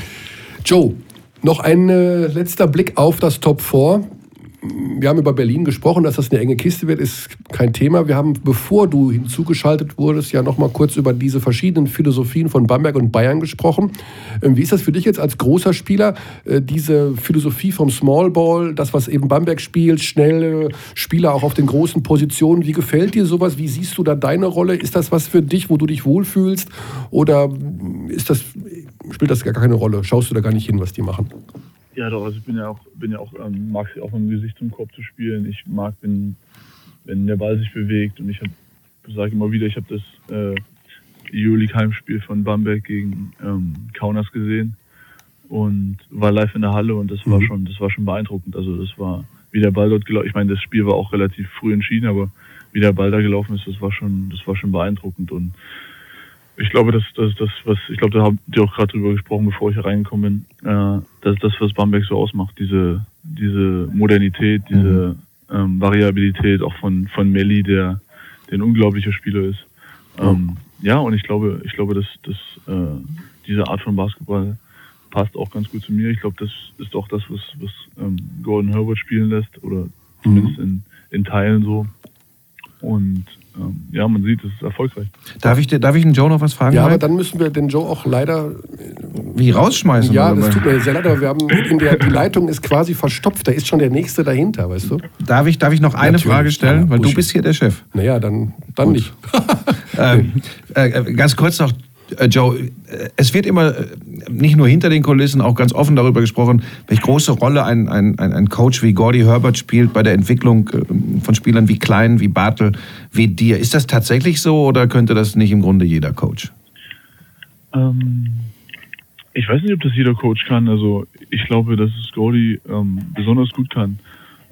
Joe, noch ein letzter Blick auf das Top 4 wir haben über Berlin gesprochen, dass das eine enge Kiste wird, ist kein Thema. Wir haben, bevor du hinzugeschaltet wurdest, ja noch mal kurz über diese verschiedenen Philosophien von Bamberg und Bayern gesprochen. Ähm, wie ist das für dich jetzt als großer Spieler, äh, diese Philosophie vom Small Ball, das, was eben Bamberg spielt, schnelle Spieler auch auf den großen Positionen? Wie gefällt dir sowas? Wie siehst du da deine Rolle? Ist das was für dich, wo du dich wohlfühlst? Oder ist das, spielt das gar keine Rolle? Schaust du da gar nicht hin, was die machen? Ja, doch, also ich bin ja auch, bin ja auch, ähm, mag es auch mit dem Gesicht zum Korb zu spielen. Ich mag, wenn, wenn der Ball sich bewegt und ich sage immer wieder, ich habe das äh, Euroleague Heimspiel von Bamberg gegen ähm, Kaunas gesehen und war live in der Halle und das war mhm. schon, das war schon beeindruckend. Also das war, wie der Ball dort gelaufen. Ich meine, das Spiel war auch relativ früh entschieden, aber wie der Ball da gelaufen ist, das war schon, das war schon beeindruckend und ich glaube, das, das, das, was, ich glaube, da habt ihr auch gerade drüber gesprochen, bevor ich hier reingekommen bin. Äh, das ist das, was Bamberg so ausmacht. Diese, diese Modernität, diese mhm. ähm, Variabilität auch von, von Melli, der, der ein unglaublicher Spieler ist. Ähm, ja, und ich glaube, ich glaube, dass, dass äh, diese Art von Basketball passt auch ganz gut zu mir. Ich glaube, das ist auch das, was, was ähm, Gordon Herbert spielen lässt, oder zumindest mhm. in, in Teilen so. Und ja, man sieht, es ist erfolgreich. Darf ich, darf ich den Joe noch was fragen? Ja, aber dann müssen wir den Joe auch leider. Wie rausschmeißen? Ja, das tut mir sehr leid, aber wir haben in der, die Leitung ist quasi verstopft. Da ist schon der Nächste dahinter, weißt du? Darf ich, darf ich noch eine Natürlich. Frage stellen? Weil du bist hier der Chef. Naja, dann, dann nicht. ähm, äh, ganz kurz noch, äh, Joe, äh, es wird immer äh, nicht nur hinter den Kulissen auch ganz offen darüber gesprochen, welche große Rolle ein, ein, ein Coach wie Gordy Herbert spielt bei der Entwicklung von Spielern wie Klein, wie Bartel, wie dir. Ist das tatsächlich so oder könnte das nicht im Grunde jeder Coach? Ähm, ich weiß nicht, ob das jeder Coach kann. Also ich glaube, dass es Gordy ähm, besonders gut kann.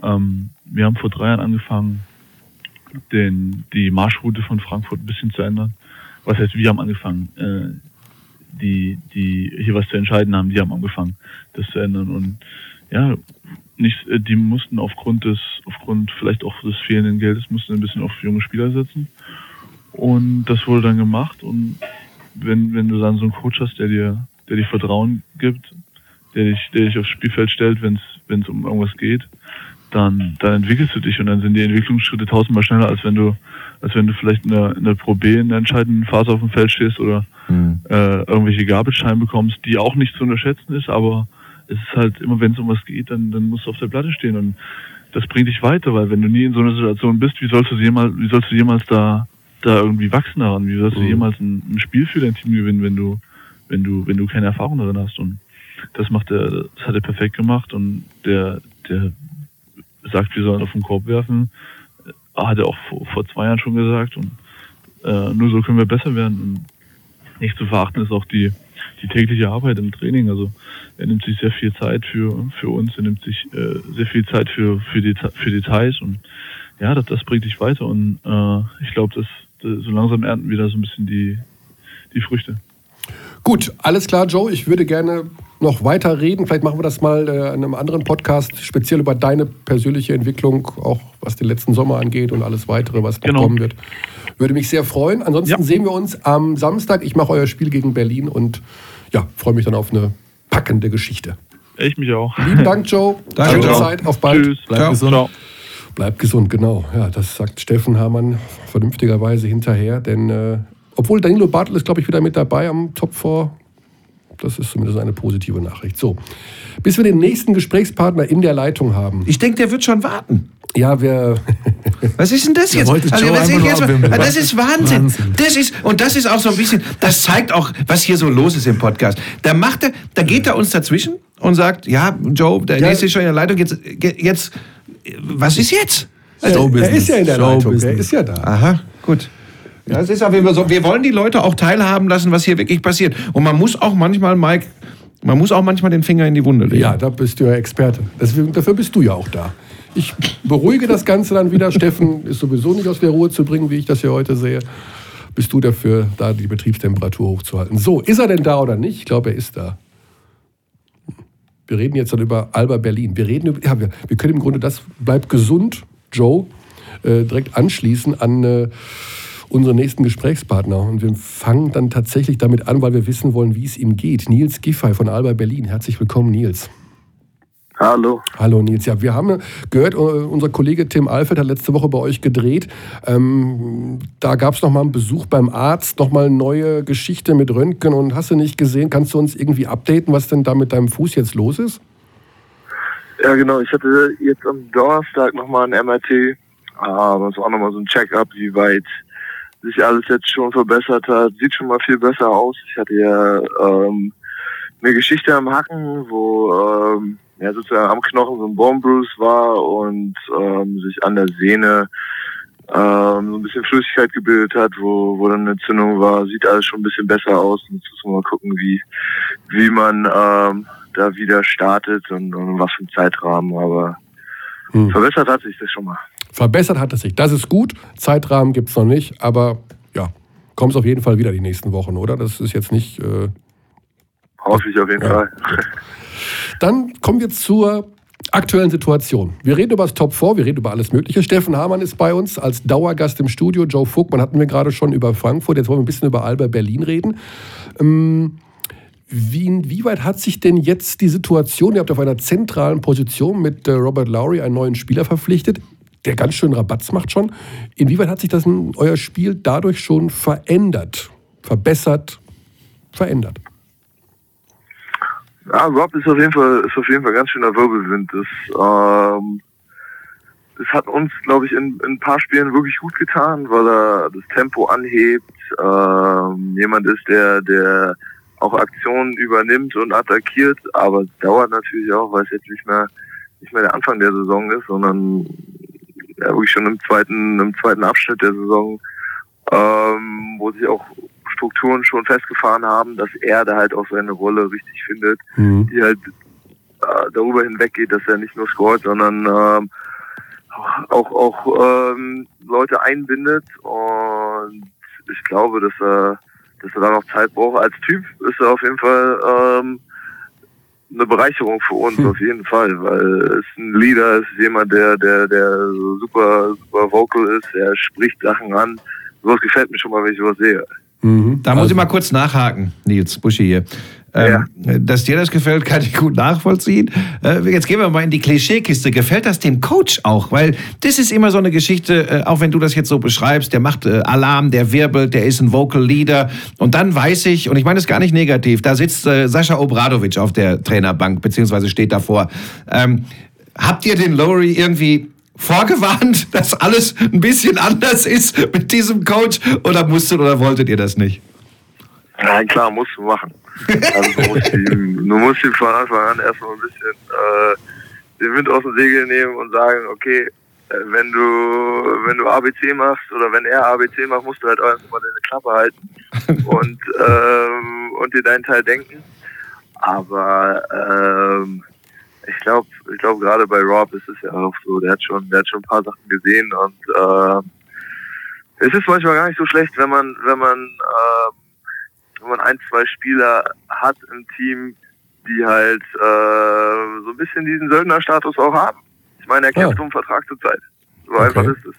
Ähm, wir haben vor drei Jahren angefangen, den, die Marschroute von Frankfurt ein bisschen zu ändern was heißt, wir haben angefangen, äh, die, die hier was zu entscheiden haben, die haben angefangen, das zu ändern. Und ja, nicht, äh, die mussten aufgrund des, aufgrund vielleicht auch des fehlenden Geldes, mussten ein bisschen auf junge Spieler setzen. Und das wurde dann gemacht. Und wenn, wenn du dann so einen Coach hast, der dir, der dir Vertrauen gibt, der dich, der dich aufs Spielfeld stellt, wenn es um irgendwas geht, dann, dann entwickelst du dich und dann sind die Entwicklungsschritte tausendmal schneller, als wenn du, als wenn du vielleicht in der, in der Pro B in der entscheidenden Phase auf dem Feld stehst oder mhm. äh, irgendwelche Gabelscheine bekommst, die auch nicht zu unterschätzen ist, aber es ist halt immer, wenn es um was geht, dann, dann musst du auf der Platte stehen und das bringt dich weiter, weil wenn du nie in so einer Situation bist, wie sollst du jemals, wie sollst du jemals da, da irgendwie wachsen daran? Wie sollst du mhm. jemals ein, ein Spiel für dein Team gewinnen, wenn du, wenn du, wenn du keine Erfahrung darin hast? Und das macht er, das hat er perfekt gemacht und der, der sagt, wir sollen auf den Korb werfen. Hat er auch vor, vor zwei Jahren schon gesagt. Und äh, nur so können wir besser werden. Und nicht zu verachten ist auch die, die tägliche Arbeit im Training. Also er nimmt sich sehr viel Zeit für, für uns, er nimmt sich äh, sehr viel Zeit für, für, Deta für Details und ja, das, das bringt dich weiter und äh, ich glaube, dass, dass so langsam ernten wir da so ein bisschen die, die Früchte. Gut, alles klar, Joe. Ich würde gerne noch weiter reden. Vielleicht machen wir das mal äh, in einem anderen Podcast, speziell über deine persönliche Entwicklung, auch was den letzten Sommer angeht und alles weitere, was genau. kommen wird. Würde mich sehr freuen. Ansonsten ja. sehen wir uns am Samstag. Ich mache euer Spiel gegen Berlin und ja, freue mich dann auf eine packende Geschichte. Ich mich auch. Lieben Dank, Joe. Danke, Schöne. Zeit. Auf bald. Tschüss. Bleib Ciao. gesund. Ciao. Bleibt gesund, genau. Ja, das sagt Steffen Hamann vernünftigerweise hinterher, denn äh, obwohl Danilo Bartel ist, glaube ich, wieder mit dabei am Top 4. Das ist zumindest eine positive Nachricht. So, bis wir den nächsten Gesprächspartner in der Leitung haben. Ich denke, der wird schon warten. Ja, wir. Was ist denn das jetzt? Also, jetzt abwimmeln. das ist Wahnsinn. Wahnsinn. Das ist, und das ist auch so ein bisschen, das zeigt auch, was hier so los ist im Podcast. Da macht er, da geht er uns dazwischen und sagt, ja, Joe, der Ja. nächste ist schon in der Leitung, jetzt, jetzt, was ist jetzt? er Showbusiness. ist ja in der Leitung, Showbusiness. ist ja da. Aha, gut. Ja, es ist auf jeden Fall so. Wir wollen die Leute auch teilhaben lassen, was hier wirklich passiert. Und man muss auch manchmal, Mike, man muss auch manchmal den Finger in die Wunde legen. Ja, da bist du ja Experte. Deswegen, dafür bist du ja auch da. Ich beruhige das Ganze dann wieder. Steffen ist sowieso nicht aus der Ruhe zu bringen, wie ich das hier heute sehe. Bist du dafür, da die Betriebstemperatur hochzuhalten? So, ist er denn da oder nicht? Ich glaube, er ist da. Wir reden jetzt dann über Alba Berlin. Wir reden über, ja, wir, wir können im Grunde das, bleibt gesund, Joe, äh, direkt anschließen an äh, unseren nächsten Gesprächspartner. Und wir fangen dann tatsächlich damit an, weil wir wissen wollen, wie es ihm geht. Nils Giffey von Alba Berlin. Herzlich willkommen, Nils. Hallo. Hallo Nils. Ja, wir haben gehört, äh, unser Kollege Tim Alfeld hat letzte Woche bei euch gedreht. Ähm, da gab es nochmal einen Besuch beim Arzt, nochmal eine neue Geschichte mit Röntgen und hast du nicht gesehen? Kannst du uns irgendwie updaten, was denn da mit deinem Fuß jetzt los ist? Ja, genau. Ich hatte jetzt am Donnerstag nochmal ein MRT. Aber es war auch nochmal so ein Check-up, wie weit sich alles jetzt schon verbessert hat. Sieht schon mal viel besser aus. Ich hatte ja ähm, eine Geschichte am Hacken, wo ähm, ja, sozusagen am Knochen so ein Bone Bruise war und ähm, sich an der Sehne ähm, so ein bisschen Flüssigkeit gebildet hat, wo, wo dann eine Entzündung war. Sieht alles schon ein bisschen besser aus. Jetzt muss man mal gucken, wie, wie man ähm, da wieder startet und, und was für ein Zeitrahmen. Aber Hm. verbessert hat sich das schon mal. Verbessert hat es sich. Das ist gut. Zeitrahmen gibt es noch nicht, aber ja, kommst auf jeden Fall wieder die nächsten Wochen, oder? Das ist jetzt nicht. Äh Hoffe ich auf jeden Ja, Fall. Dann kommen wir zur aktuellen Situation. Wir reden über das Top 4, wir reden über alles Mögliche. Steffen Hamann ist bei uns als Dauergast im Studio. Joe Vogtmann hatten wir gerade schon über Frankfurt. Jetzt wollen wir ein bisschen über Alba Berlin reden. Ähm, wie, inwieweit hat sich denn jetzt die Situation, ihr habt auf einer zentralen Position mit äh, Robert Lowry einen neuen Spieler verpflichtet, der ganz schön Rabatz macht schon. Inwieweit hat sich das in euer Spiel dadurch schon verändert, verbessert, verändert? Ja, Rob ist auf jeden Fall, ist auf jeden Fall ganz schöner Wirbelwind. Das, ähm, das hat uns, glaube ich, in, in ein paar Spielen wirklich gut getan, weil er das Tempo anhebt. Ähm, jemand ist, der, der auch Aktionen übernimmt und attackiert, aber dauert natürlich auch, weil es jetzt nicht mehr, nicht mehr der Anfang der Saison ist, sondern ja, wirklich schon im zweiten, im zweiten Abschnitt der Saison, ähm, wo sich auch Strukturen schon festgefahren haben, dass er da halt auch seine Rolle richtig findet, die halt äh, darüber hinweggeht, dass er nicht nur scoret, sondern ähm, auch auch ähm, Leute einbindet und ich glaube, dass er dass er da noch Zeit braucht. Als Typ ist er auf jeden Fall ähm, eine Bereicherung für uns, auf jeden Fall, weil es ein Leader ist, jemand, der der der so super super vocal ist, er spricht Sachen an. Sowas gefällt mir schon mal, wenn ich sowas sehe. Mhm. Da muss ich mal kurz nachhaken, Nils Buschi hier. Ähm, Dass dir das gefällt, kann ich gut nachvollziehen. Äh, jetzt gehen wir mal in die Klischeekiste. Gefällt das dem Coach auch? Weil das ist immer so eine Geschichte, äh, auch wenn du das jetzt so beschreibst, der macht äh, Alarm, der wirbelt, der ist ein Vocal Leader. Und dann weiß ich, und ich meine das gar nicht negativ, da sitzt äh, Sascha Obradovic auf der Trainerbank, beziehungsweise steht davor. Ähm, habt ihr den Lowry irgendwie vorgewarnt, dass alles ein bisschen anders ist mit diesem Coach? Oder musstet oder wolltet ihr das nicht? Ja, klar, musst du machen. Also du musst ihm, du musst ihm von Anfang an erstmal ein bisschen äh, den Wind aus dem Segel nehmen und sagen, okay, äh, wenn du wenn du ABC machst oder wenn er ABC macht, musst du halt auch erstmal deine Klappe halten und ähm, und dir deinen Teil denken. Aber ähm, ich glaube, ich glaube gerade bei Rob ist es ja auch so, der hat schon, der hat schon ein paar Sachen gesehen und äh, es ist manchmal gar nicht so schlecht, wenn man, wenn man ähm, wenn man ein, zwei Spieler hat im Team, die halt äh, so ein bisschen diesen Söldnerstatus auch haben. Ich meine, er kämpft Ah. um Vertrag zur Zeit. So einfach Okay. ist es.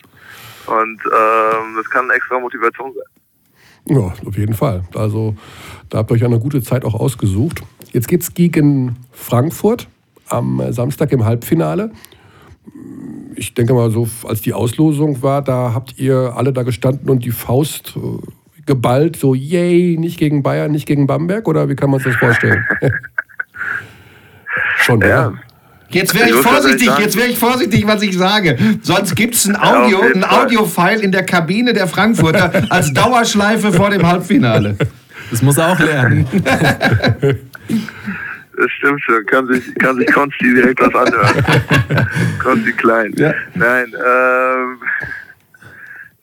Und ähm, das kann eine extra Motivation sein. Ja, auf jeden Fall. Also da habt ihr euch eine gute Zeit auch ausgesucht. Jetzt geht es gegen Frankfurt am Samstag im Halbfinale. Ich denke mal, so als die Auslosung war, da habt ihr alle da gestanden und die Faust äh, geballt, so yay, nicht gegen Bayern, nicht gegen Bamberg, oder wie kann man sich das vorstellen? Schon, Ja. Jetzt wäre Ich vorsichtig, jetzt wäre ich vorsichtig, was ich sage. Sonst gibt es ein Audio, ein. Audio-File in der Kabine der Frankfurter als Dauerschleife vor dem Halbfinale. Das muss er auch lernen. Das stimmt schon. Kann sich, kann sich Konsti direkt was anhören. Konsti Klein. Ja. Nein, ähm,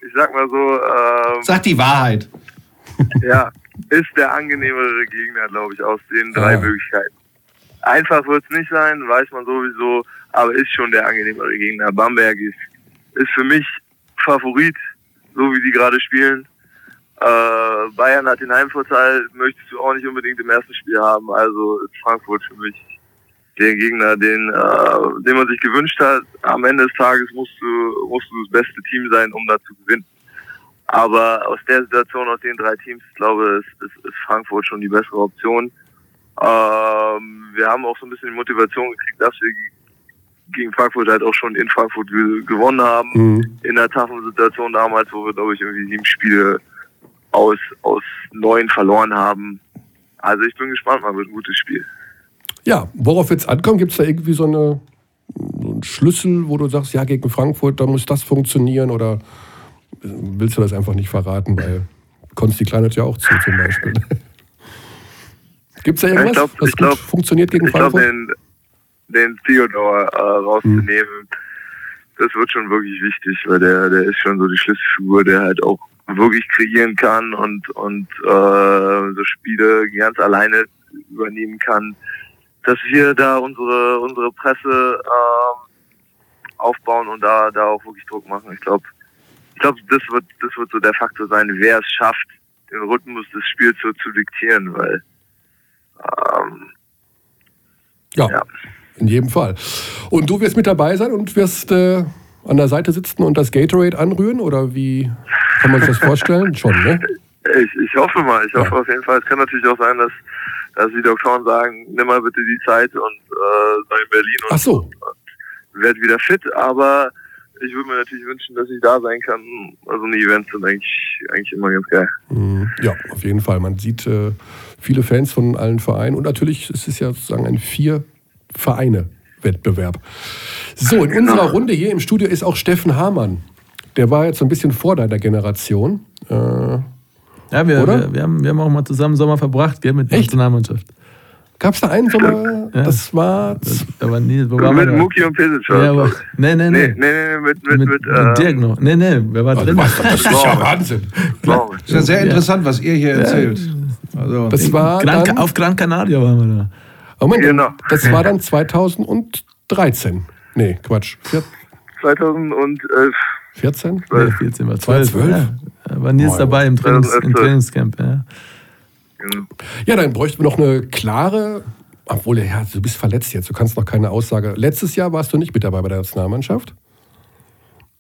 ich sag mal so, ähm, Sag die Wahrheit. ja, ist der angenehmere Gegner, glaube ich, aus den drei Ja. Möglichkeiten. Einfach wird es nicht sein, weiß man sowieso, aber ist schon der angenehmere Gegner. Bamberg ist, ist für mich Favorit, so wie die gerade spielen. Äh, Bayern hat den Heimvorteil, möchtest du auch nicht unbedingt im ersten Spiel haben. Also ist Frankfurt für mich der Gegner, den, äh, den man sich gewünscht hat. Am Ende des Tages musst du, musst du das beste Team sein, um da zu gewinnen. Aber aus der Situation, aus den drei Teams, ich glaube, ist, ist, ist Frankfurt schon die bessere Option. Ähm, wir haben auch so ein bisschen die Motivation gekriegt, dass wir gegen Frankfurt halt auch schon in Frankfurt ge gewonnen haben. Mhm. In der taffen Situation damals, wo wir, glaube ich, irgendwie sieben Spiele aus, aus neun verloren haben. Also ich bin gespannt, mal wird ein gutes Spiel. Ja, worauf jetzt ankommt, gibt es da irgendwie so, eine, so einen Schlüssel, wo du sagst, ja, gegen Frankfurt, da muss das funktionieren oder willst du das einfach nicht verraten, weil Konsti Klein hat ja auch zu zum Beispiel. Gibt es da irgendwas, ich glaub- was ich glaub- gut funktioniert gegen Ich glaube, Frankfurt? den, den Theodor äh, rauszunehmen, das wird schon wirklich wichtig, weil der, der ist schon so die Schlüsselfigur, der halt auch wirklich kreieren kann und, und äh, so Spiele ganz alleine übernehmen kann. Dass wir da unsere, unsere Presse ähm, aufbauen und da, da auch wirklich Druck machen. Ich glaube, ich glaube, das wird, das wird so der Faktor sein, wer es schafft, den Rhythmus des Spiels so zu diktieren, weil ähm, ja, ja. in jedem Fall. Und du wirst mit dabei sein und wirst äh, an der Seite sitzen und das Gatorade anrühren oder wie kann man sich das vorstellen? Schon, ne? Ich, ich hoffe mal, ich hoffe Ja. auf jeden Fall. Es kann natürlich auch sein, dass, dass die Doktoren sagen, nimm mal bitte die Zeit und äh, sei in Berlin und, Ach so. und werd wieder fit, aber ich würde mir natürlich wünschen, dass ich da sein kann. Also eine Events sind eigentlich, eigentlich immer ganz geil. Mhm. Ja, auf jeden Fall. Man sieht äh, viele Fans von allen Vereinen und natürlich ist es ja sozusagen ein Vier-Vereine-Wettbewerb. So, in Genau. unserer Runde hier im Studio ist auch Steffen Hamann. Der war jetzt so ein bisschen vor deiner Generation. Äh, Ja, wir, Oder? wir, wir, haben, wir haben auch mal zusammen Sommer verbracht, gell, mit der Echt? Nationalmannschaft. Gab es da einen Sommer? Ja. Das war. Das, da war nie, wo waren wir mit? Muki und Pesic. Ja, aber, nee, nee, nee, nee. nee, nee, mit, mit, Mit, mit, mit, äh, Dirk noch. Nee, nee, wer war drin? das ist ja Wahnsinn. Blau. Ist ja sehr interessant, was ihr hier erzählt. Also, Das war Gran, dann, auf Gran Canaria waren wir da. oh Moment, Genau. das war dann 2013. Nee, Quatsch. Vier- 2011. 14? Nee, 14 war 12. 12? Ja. Da war Nils Oh, dabei im, Trainings, im 12. Trainingscamp. Ja. Ja, dann bräuchten wir noch eine klare, obwohl, ja, du bist verletzt jetzt, du kannst noch keine Aussage. Letztes Jahr warst du nicht mit dabei bei der Nationalmannschaft.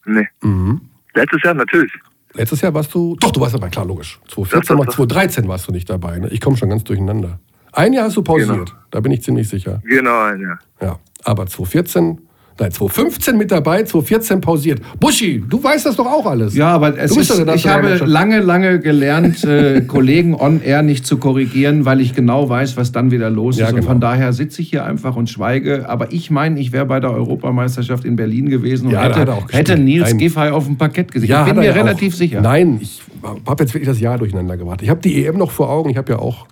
Nee. Mhm. Letztes Jahr natürlich. Letztes Jahr warst du, doch, du warst dabei, klar, logisch. 2014, Doch, mal doch, doch. 2013 warst du nicht dabei. Ne? Ich komme schon ganz durcheinander. Ein Jahr hast du pausiert, Genau. da bin ich ziemlich sicher. Genau, ja. Ja, aber 2014, nein, 2015 mit dabei, 2014 pausiert. Buschi, du weißt das doch auch alles. Ja, aber es ist, ich habe lange, lange gelernt, äh, Kollegen on air nicht zu korrigieren, weil ich genau weiß, was dann wieder los Ja, ist. Und genau. von daher sitze ich hier einfach und schweige. Aber ich meine, ich wäre bei der Europameisterschaft in Berlin gewesen und Ja, hätte, hätte. Nils Nein. Giffey auf dem Parkett gesehen. Ja, ich bin mir relativ auch. sicher. Nein, ich habe jetzt wirklich das Jahr durcheinander gebracht. Ich habe die EM noch vor Augen, ich habe ja auch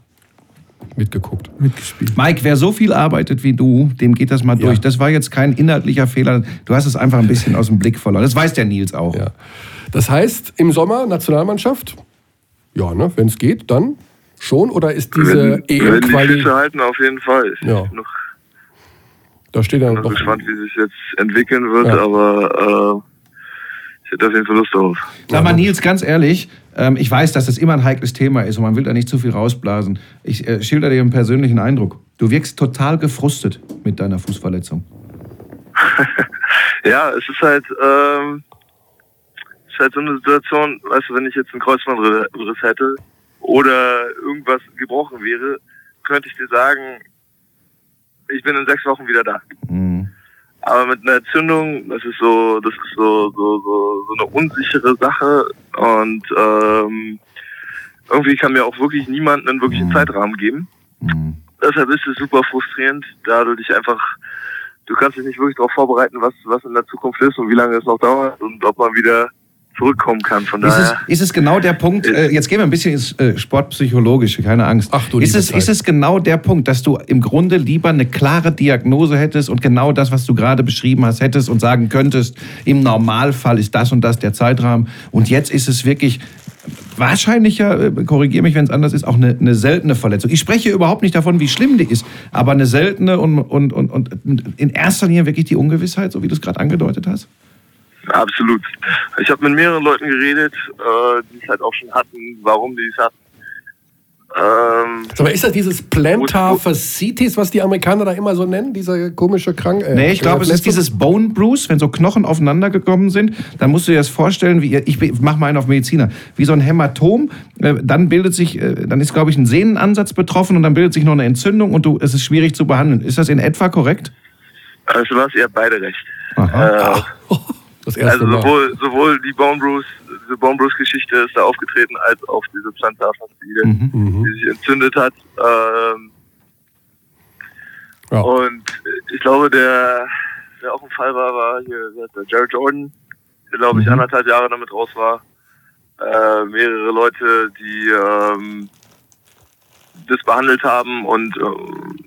mitgeguckt. Mitgespielt. Mike, wer so viel arbeitet wie du, dem geht das mal Ja. durch. Das war jetzt kein inhaltlicher Fehler. Du hast es einfach ein bisschen aus dem Blick verloren. Das weiß der Nils auch. Ja. Das heißt, im Sommer Nationalmannschaft, ja, ne, wenn es geht, dann schon? Oder ist diese die EM-Quali, Füße halten, auf jeden Fall. Ich Ja. bin noch, da steht ja noch noch... gespannt, wie sich jetzt entwickeln wird, Ja. aber äh, ich hätte auf jeden Fall Lust drauf. Sag mal, Nils, ganz ehrlich, ähm, ich weiß, dass das immer ein heikles Thema ist und man will da nicht zu viel rausblasen. Ich äh, schilder dir einen persönlichen Eindruck. Du wirkst total gefrustet mit deiner Fußverletzung. Ja, es ist halt, ähm, ist halt so eine Situation, weißt du, wenn ich jetzt einen Kreuzbandriss hätte oder irgendwas gebrochen wäre, könnte ich dir sagen, ich bin in sechs Wochen wieder da. Mhm. Aber mit einer Entzündung, das ist so, das ist so, so, so, so eine unsichere Sache und ähm, irgendwie kann mir auch wirklich niemand einen wirklichen Mhm. Zeitrahmen geben. Mhm. Deshalb ist es super frustrierend, da du dich einfach, du kannst dich nicht wirklich darauf vorbereiten, was, was in der Zukunft ist und wie lange es noch dauert und ob man wieder zurückkommen kann. Von Ist es, daher, ist es genau der Punkt, äh, jetzt gehen wir ein bisschen ins äh, Sportpsychologische, keine Angst. Ach du ist es, Zeit. ist es genau der Punkt, dass du im Grunde lieber eine klare Diagnose hättest und genau das, was du gerade beschrieben hast, hättest und sagen könntest, im Normalfall ist das und das der Zeitrahmen und jetzt ist es wirklich wahrscheinlich ja, äh, korrigiere mich, wenn es anders ist, auch eine, eine seltene Verletzung. Ich spreche überhaupt nicht davon, wie schlimm die ist, aber eine seltene und, und, und, und in erster Linie wirklich die Ungewissheit, so wie du es gerade angedeutet hast. Absolut. Ich habe mit mehreren Leuten geredet, äh, die es halt auch schon hatten, warum die es hatten. Ähm, mal, ist das dieses Plantar Fasciitis, was die Amerikaner da immer so nennen, diese komische Krankheit? Nee, ich glaube, es ist dieses Bone Bruise, wenn so Knochen aufeinander gekommen sind. Dann musst du dir das vorstellen, wie ich mach mal einen auf Mediziner, wie so ein Hämatom. Äh, Dann bildet sich, äh, dann ist glaube ich ein Sehnenansatz betroffen und dann bildet sich noch eine Entzündung und du, es ist schwierig zu behandeln. Ist das in etwa korrekt? also du hast eher beide recht. Aha. Äh, Das erste also Mal. sowohl, sowohl die Bone Bruce, diese Bone Bruce Geschichte ist da aufgetreten, als auch diese Plantarfaszie, Mhm. Mhm. die sich entzündet hat. Ähm, Ja. Und ich glaube, der, der auch ein Fall war, war hier der Jared Jordan, der glaube ich Mhm. anderthalb Jahre damit raus war. Äh, mehrere Leute, die ähm, das behandelt haben und ähm,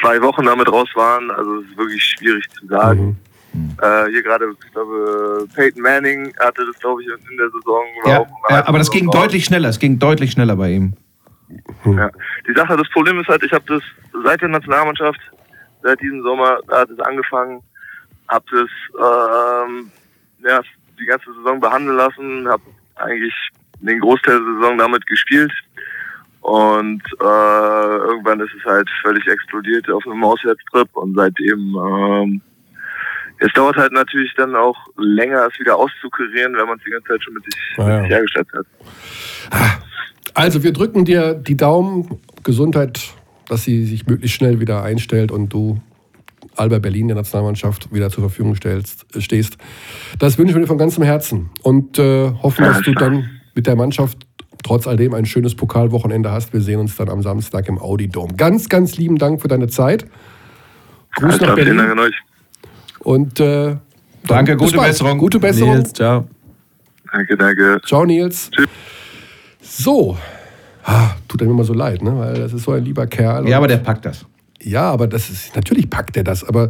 zwei Wochen damit raus waren. Also es ist wirklich schwierig zu sagen. Mhm. Äh, hier gerade, ich glaube, Peyton Manning hatte das, glaube ich, in der Saison. Ja, ja, aber das ging raus. deutlich schneller. Es ging deutlich schneller bei ihm. Ja. Die Sache, das Problem ist halt, ich habe das seit der Nationalmannschaft, seit diesem Sommer, da hat es angefangen, habe das ähm, ja, die ganze Saison behandeln lassen, habe eigentlich den Großteil der Saison damit gespielt und äh, irgendwann ist es halt völlig explodiert auf einem Auswärtstrip und seitdem ähm, es dauert halt natürlich dann auch länger, es wieder auszukurieren, wenn man es die ganze Zeit schon mit sich, Ah, ja. sich hergestellt hat. Also wir drücken dir die Daumen, Gesundheit, dass sie sich möglichst schnell wieder einstellt und du Alba Berlin der Nationalmannschaft wieder zur Verfügung stellst, äh, stehst. Das wünschen wir dir von ganzem Herzen und äh, hoffen, dass du dann mit der Mannschaft trotz alledem ein schönes Pokalwochenende hast. Wir sehen uns dann am Samstag im Audi Dome. Ganz, ganz lieben Dank für deine Zeit. Gruß Alles nach vielen Dank Berlin an euch. Und äh, Danke, gute bald. Besserung. Gute Besserung. Nils, ciao. Danke, danke. Ciao, Nils. Tschüss. So. Ah, tut einem immer so leid, ne? weil das ist so ein lieber Kerl. Ja, aber der packt das. ja, aber das ist, natürlich packt er das, aber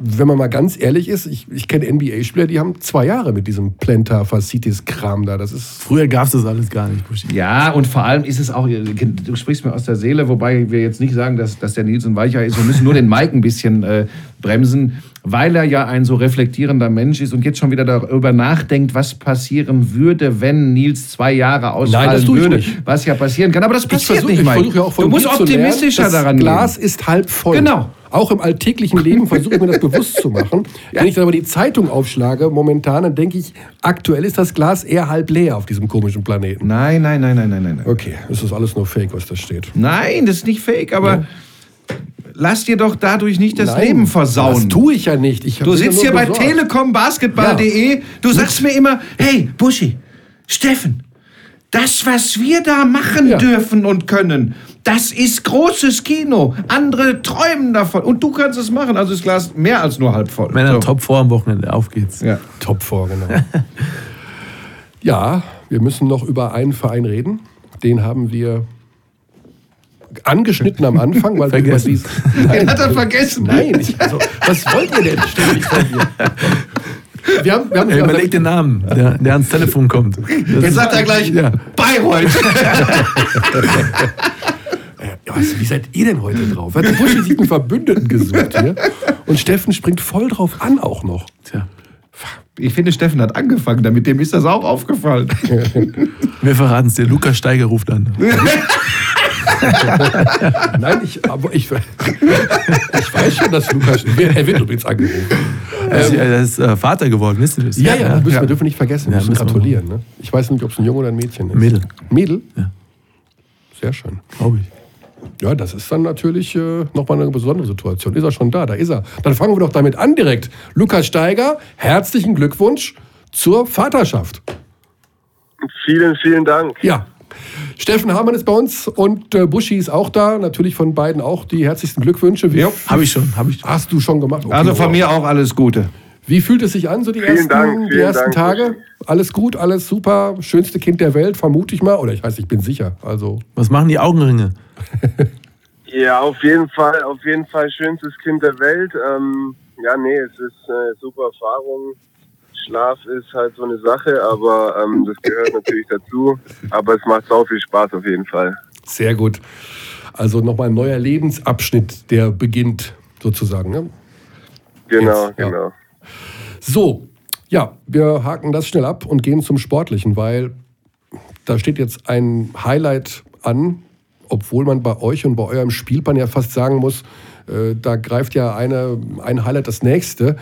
wenn man mal ganz ehrlich ist, ich, ich kenne NBA-Spieler, die haben zwei Jahre mit diesem Plantar Fasciitis-Kram da. Das ist. Früher gab es das alles gar nicht, Buschi. Ja, und vor allem ist es auch, du sprichst mir aus der Seele, wobei wir jetzt nicht sagen, dass, dass der Nils ein Weicher ist. Wir müssen nur den Mike ein bisschen äh, bremsen, weil er ja ein so reflektierender Mensch ist und jetzt schon wieder darüber nachdenkt, was passieren würde, wenn Nils zwei Jahre ausfallen Nein, das tue ich würde. nicht. Was ja passieren kann. Aber das Ich passiert versuche nicht, ich Mike. versuch ja auch von du musst zu lernen, optimistischer das daran Glas gehen. ist halb voll. Genau. Auch im alltäglichen Leben versuche ich mir das bewusst zu machen. Wenn ich dann aber die Zeitung aufschlage, momentan, dann denke ich, aktuell ist das Glas eher halb leer auf diesem komischen Planeten. Nein, nein, nein, nein, nein, nein. Okay, es ist alles nur Fake, was da steht. Nein, das ist nicht fake, aber lass dir doch dadurch nicht das Nein, Leben versauen. Das tue ich ja nicht. Ich Du ja sitzt hier bei besorgt. telekombasketball.de, du sagst mir immer, hey, Buschi, Steffen, das, was wir da machen Ja. dürfen und können, das ist großes Kino. Andere träumen davon und du kannst es machen. Also ist Glas mehr als nur halb voll. Männer So. top vor am Wochenende, auf geht's. Ja. Top vor, genau. ja, wir müssen noch über einen Verein reden. Den haben wir angeschnitten am Anfang, weil wir über Vergessen. dies- Nein, Den hat er vergessen. Nein, ich, also, was wollt ihr denn ständig von mir? Wir haben, wir haben Ey, überleg den Namen, der, der ans Telefon kommt. Das Jetzt sagt er gleich, Ja. Bayreuth. Ja, was, wie seid ihr denn heute drauf? Hat der Buschi sich einen Verbündeten gesucht hier? Und Steffen springt voll drauf an auch noch. Tja, Ich finde, Steffen hat angefangen damit. Dem ist das auch aufgefallen. wir verraten es dir. Lukas Steiger ruft an. Nein, ich, aber ich, ich weiß schon, dass Lukas. Er wird übrigens angerufen. Er ist, er ist äh, Vater geworden, wisst ihr das? Ja, ja, das müssen wir dürfen nicht vergessen. Wir Ja, müssen gratulieren. Ne? Ich weiß nicht, ob es ein Junge oder ein Mädchen ist. Mädel. Mädel? Ja. Sehr schön. Glaube ich. Ja, das ist dann natürlich äh, nochmal eine besondere Situation. Ist er schon da? Da ist er. Dann fangen wir doch damit an direkt. Lukas Steiger, herzlichen Glückwunsch zur Vaterschaft. Vielen, vielen Dank. Ja. Steffen Hamann ist bei uns und äh, Buschi ist auch da. Natürlich von beiden auch die herzlichsten Glückwünsche. Jo. Habe ich schon, habe ich schon. Hast du schon gemacht? Okay, Also von wow. mir auch alles Gute. Wie fühlt es sich an, so die Vielen ersten, Dank, die ersten Dank, Tage? Buschi. Alles gut, alles super. Schönste Kind der Welt, vermute ich mal. Oder ich weiß, ich bin sicher. Also, Was machen die Augenringe? Ja, auf jeden Fall, auf jeden Fall schönstes Kind der Welt. Ähm, ja, nee, es ist eine super Erfahrung. Schlaf ist halt so eine Sache, aber ähm, das gehört natürlich dazu. Aber es macht sau viel Spaß auf jeden Fall. sehr gut. Also nochmal ein neuer Lebensabschnitt, der beginnt sozusagen. Ne? Genau, Jetzt, ja. genau. So, ja, wir haken das schnell ab und gehen zum Sportlichen, weil da steht jetzt ein Highlight an, obwohl man bei euch und bei eurem Spielplan ja fast sagen muss, äh, da greift ja eine, ein Highlight das nächste.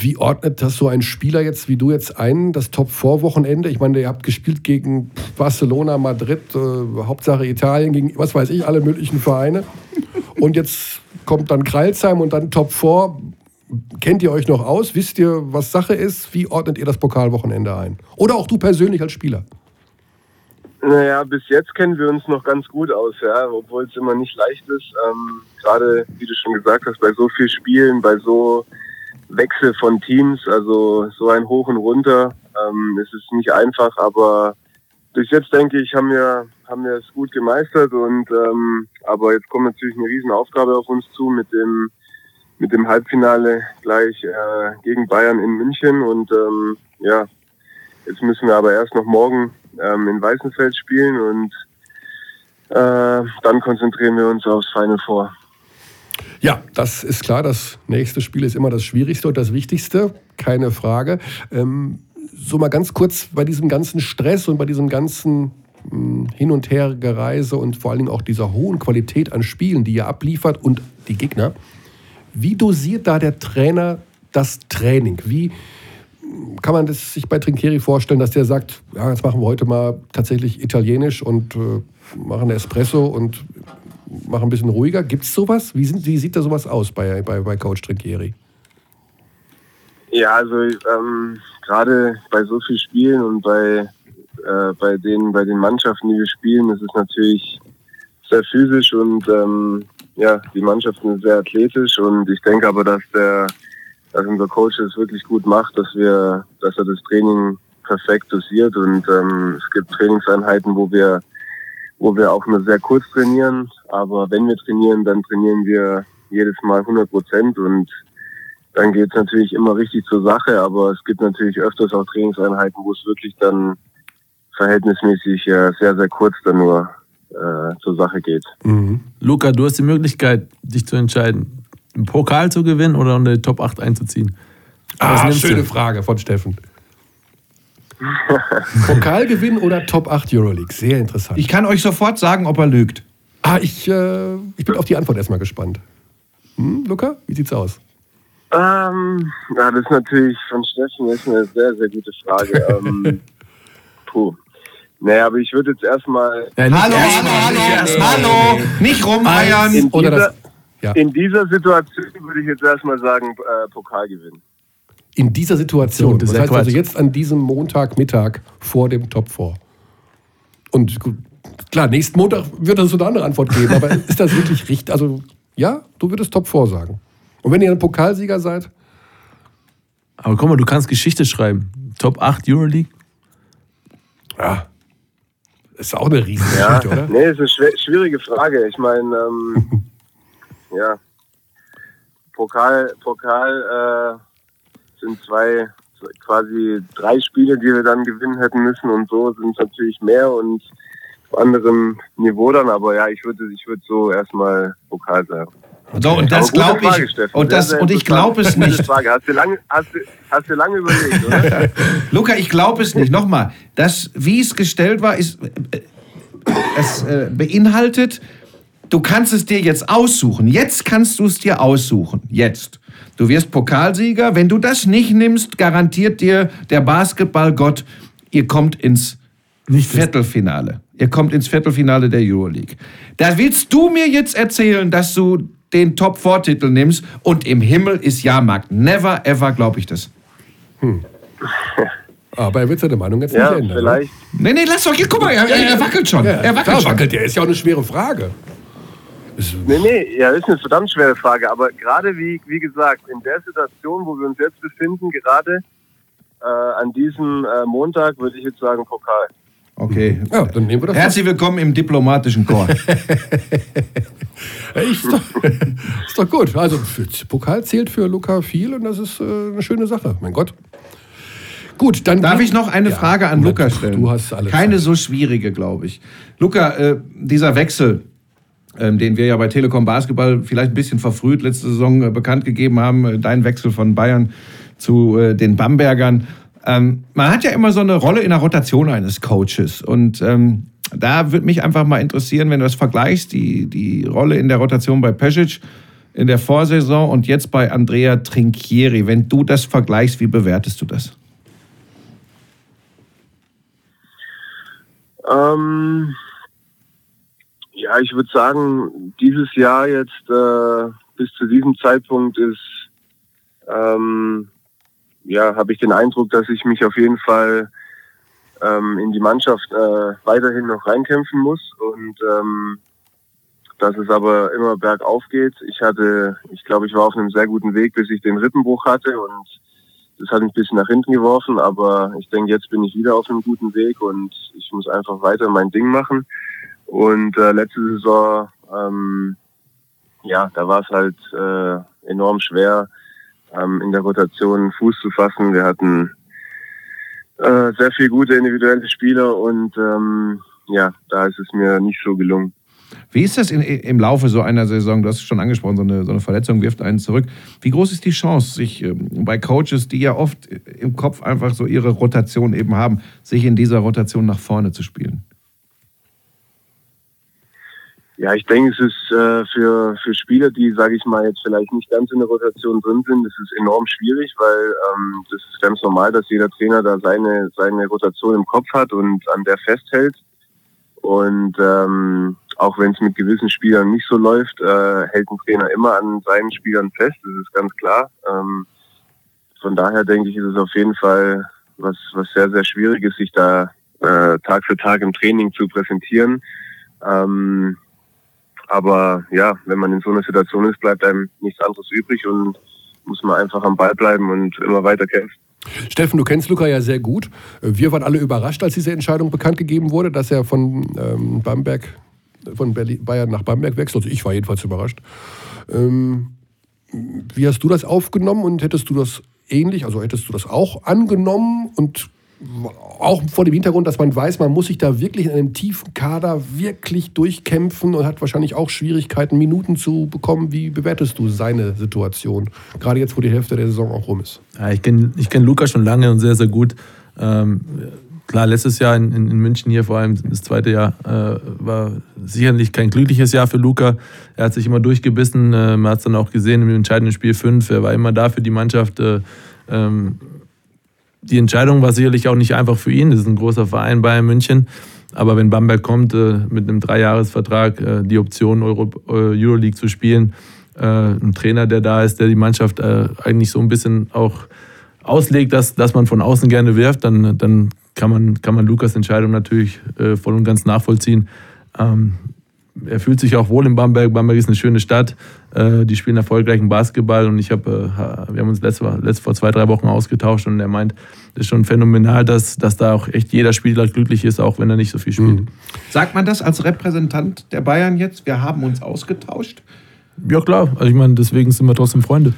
Wie ordnet das so ein Spieler jetzt wie du jetzt ein, das Top-4-Wochenende? Ich meine, ihr habt gespielt gegen Barcelona, Madrid, äh, Hauptsache Italien, gegen was weiß ich, alle möglichen Vereine. Und jetzt kommt dann Kreilsheim und dann Top 4. Kennt ihr euch noch aus? Wisst ihr, was Sache ist? Wie ordnet ihr das Pokalwochenende ein? Oder auch du persönlich als Spieler? Naja, bis jetzt kennen wir uns noch ganz gut aus, ja, obwohl es immer nicht leicht ist. Ähm, Gerade, wie du schon gesagt hast, bei so viel Spielen, bei so Wechsel von Teams, also so ein Hoch und Runter, ähm, ist es nicht einfach, aber bis jetzt denke ich, haben wir, haben wir es gut gemeistert und ähm, aber jetzt kommt natürlich eine Riesenaufgabe auf uns zu mit dem mit dem Halbfinale gleich äh, gegen Bayern in München und ähm, ja, jetzt müssen wir aber erst noch morgen ähm, in Weißenfeld spielen und äh, dann konzentrieren wir uns aufs Final Four. Ja, das ist klar. Das nächste Spiel ist immer das Schwierigste und das Wichtigste, keine Frage. Ähm, so mal ganz kurz bei diesem ganzen Stress und bei diesem ganzen mh, Hin- und Hergereise und vor allen Dingen auch dieser hohen Qualität an Spielen, die ihr abliefert und die Gegner. Wie dosiert da der Trainer das Training? Wie kann man das sich bei Trinkieri vorstellen, dass der sagt, ja, jetzt machen wir heute mal tatsächlich italienisch und äh, machen Espresso und machen ein bisschen ruhiger? Gibt es sowas? Wie, sind, wie sieht da sowas aus bei, bei, bei Coach Trinkieri? Ja, also ähm, gerade bei so vielen Spielen und bei, äh, bei, den, bei den Mannschaften, die wir spielen, ist es natürlich sehr physisch und ähm, ja, die Mannschaften sind sehr athletisch und ich denke aber, dass der dass unser Coach es wirklich gut macht, dass wir, dass er das Training perfekt dosiert. Und ähm, es gibt Trainingseinheiten, wo wir wo wir auch nur sehr kurz trainieren, aber wenn wir trainieren, dann trainieren wir jedes Mal 100 Prozent. Und dann geht es natürlich immer richtig zur Sache, aber es gibt natürlich öfters auch Trainingseinheiten, wo es wirklich dann verhältnismäßig äh, sehr, sehr kurz dann nur äh, zur Sache geht. Luca, du hast die Möglichkeit, dich zu entscheiden, einen Pokal zu gewinnen oder in die Top 8 einzuziehen. Was Ah, schöne du? Frage von Steffen. Pokalgewinn oder Top 8 Euroleague? Sehr interessant. Ich kann euch sofort sagen, ob er lügt. ah, ich, äh, ich bin auf die Antwort erstmal gespannt. Hm, Luca, wie sieht's aus? Ähm, ja, das ist natürlich von Steffen das ist eine sehr, sehr gute Frage. ähm, puh. Naja, aber ich würde jetzt erstmal Ja, Hallo, erstmal, hallo, nicht hallo, erstmal. hallo. Nicht rumeiern. in Oder dieser, das, ja. in dieser Situation würde ich jetzt erstmal sagen, äh, Pokal gewinnen. In dieser Situation. So, das ja heißt also jetzt an diesem Montagmittag vor dem Top 4. Und gut, klar, nächsten Montag wird es so eine andere Antwort geben, aber ist das wirklich richtig? Also, ja, du würdest Top 4 sagen. Und wenn ihr ein Pokalsieger seid, Aber guck mal, du kannst Geschichte schreiben. Top 8 Euroleague. ja, ist auch eine Ja, Riesengeschichte, oder? nee, ist eine schwierige Frage. Ich meine, ähm, ja, Pokal, Pokal äh, sind zwei, quasi drei Spiele, die wir dann gewinnen hätten müssen und so sind es natürlich mehr und auf anderem Niveau dann, aber ja, ich würde, ich würde so erstmal Pokal sagen. So, und das glaube Frage, ich. Steffen. Und, das, sehr und ich glaube es nicht. Frage. Hast du lange, hast du, hast du lange überlegt, oder? Luca, ich glaube es nicht. Nochmal, das, wie es gestellt war, ist, äh, es äh, beinhaltet du kannst es dir jetzt aussuchen. Jetzt kannst du es dir aussuchen. Jetzt. Du wirst Pokalsieger. Wenn du das nicht nimmst, garantiert dir der Basketballgott, ihr kommt ins Nicht Viertelfinale. Ihr kommt ins Viertelfinale der Euroleague. Da willst du mir jetzt erzählen, dass du den Top-4-Titel nimmst und im Himmel ist Jahrmarkt. Never ever glaube ich das. Aber er wird seine Meinung jetzt Ja, nicht ändern. vielleicht. Nee, nee, lass doch, hier, guck mal, er, er, er wackelt schon. Ne? er Ja, wackelt schon. wackelt der. Ist ja auch eine schwere Frage. Nee, nee, ja, ist eine verdammt schwere Frage. Aber gerade wie, wie gesagt, in der Situation, wo wir uns jetzt befinden, gerade äh, an diesem äh, Montag, würde ich jetzt sagen Pokal. Okay. ja, dann nehmen wir das. Herzlich willkommen im diplomatischen Chor. Ist doch, ist doch gut. Also, Pokal zählt für Luca viel und das ist äh, eine schöne Sache. Mein Gott. Gut, dann. Darf ich noch eine Ja, Frage an Luca stellen? Du hast alles. Keine so schwierige, glaube ich. Luca, äh, dieser Wechsel, den wir ja bei Telekom Basketball vielleicht ein bisschen verfrüht letzte Saison äh, bekannt gegeben haben, äh, dein Wechsel von Bayern zu äh, den Bambergern. Ähm, man hat ja immer so eine Rolle in der Rotation eines Coaches. Und ähm, da würde mich einfach mal interessieren, wenn du das vergleichst, die, die Rolle in der Rotation bei Pesic in der Vorsaison und jetzt bei Andrea Trinchieri. Wenn du das vergleichst, wie bewertest du das? Ähm, ja, ich würde sagen, dieses Jahr jetzt äh, bis zu diesem Zeitpunkt ist, ähm, ja, habe ich den Eindruck, dass ich mich auf jeden Fall ähm, in die Mannschaft äh, weiterhin noch reinkämpfen muss und ähm, dass es aber immer bergauf geht. Ich hatte, ich glaube, ich war auf einem sehr guten Weg, bis ich den Rippenbruch hatte und das hat mich ein bisschen nach hinten geworfen, aber ich denke, jetzt bin ich wieder auf einem guten Weg und ich muss einfach weiter mein Ding machen. Und äh, letzte Saison, ähm, ja, da war es halt äh, enorm schwer, ähm, in der Rotation Fuß zu fassen. Wir hatten äh, sehr viele gute individuelle Spieler und ähm, ja, da ist es mir nicht so gelungen. Wie ist das in, im Laufe so einer Saison? Du hast es schon angesprochen, so eine, so eine Verletzung wirft einen zurück. Wie groß ist die Chance, sich ähm, bei Coaches, die ja oft im Kopf einfach so ihre Rotation eben haben, sich in dieser Rotation nach vorne zu spielen? Ja, ich denke, es ist äh, für, für Spieler, die, sage ich mal, jetzt vielleicht nicht ganz in der Rotation drin sind, das ist enorm schwierig, weil ähm, das ist ganz normal, dass jeder Trainer da seine, seine Rotation im Kopf hat und an der festhält. Und ähm, auch wenn es mit gewissen Spielern nicht so läuft, äh, hält ein Trainer immer an seinen Spielern fest, das ist ganz klar. Ähm, von daher denke ich, ist es auf jeden Fall was, was sehr, sehr schwierig ist, sich da äh, Tag für Tag im Training zu präsentieren. Ähm, aber ja, wenn man in so einer Situation ist, bleibt einem nichts anderes übrig und muss man einfach am Ball bleiben und immer weiter kämpfen. Steffen, du kennst Luca ja sehr gut. Wir waren alle überrascht, als diese Entscheidung bekannt gegeben wurde, dass er von ähm, Bamberg, von Berlin, Bayern nach Bamberg wechselt. Also ich war jedenfalls überrascht. Ähm, wie hast du das aufgenommen und hättest du das ähnlich, also hättest du das auch angenommen und auch vor dem Hintergrund, dass man weiß, man muss sich da wirklich in einem tiefen Kader wirklich durchkämpfen und hat wahrscheinlich auch Schwierigkeiten, Minuten zu bekommen. Wie bewertest du seine Situation? Gerade jetzt, wo die Hälfte der Saison auch rum ist. Ja, ich kenne ich kenn Luca schon lange und sehr, sehr gut. Ähm, klar, letztes Jahr in, in, München hier vor allem, das zweite Jahr, äh, war sicherlich kein glückliches Jahr für Luca. Er hat sich immer durchgebissen, äh, man hat es dann auch gesehen im entscheidenden Spiel 5. Er war immer da für die Mannschaft. Äh, ähm, die Entscheidung war sicherlich auch nicht einfach für ihn. Das ist ein großer Verein Bayern München. Aber wenn Bamberg kommt, äh, mit einem Dreijahresvertrag, äh, die Option Euro, äh, Euroleague zu spielen, äh, ein Trainer, der da ist, der die Mannschaft äh, eigentlich so ein bisschen auch auslegt, dass, dass man von außen gerne wirft, dann, dann kann, man, kann man Lukas Entscheidung natürlich äh, voll und ganz nachvollziehen. Ähm, er fühlt sich auch wohl in Bamberg. Bamberg ist eine schöne Stadt. Äh, die spielen erfolgreichen Basketball und ich habe, äh, wir haben uns letzte, letzte, vor zwei, drei Wochen ausgetauscht und er meint, das ist schon phänomenal, dass, dass da auch echt jeder Spieler glücklich ist, auch wenn er nicht so viel spielt. Sagt man das als Repräsentant der Bayern jetzt? Wir haben uns ausgetauscht? Ja klar, also ich meine, deswegen sind wir trotzdem Freunde.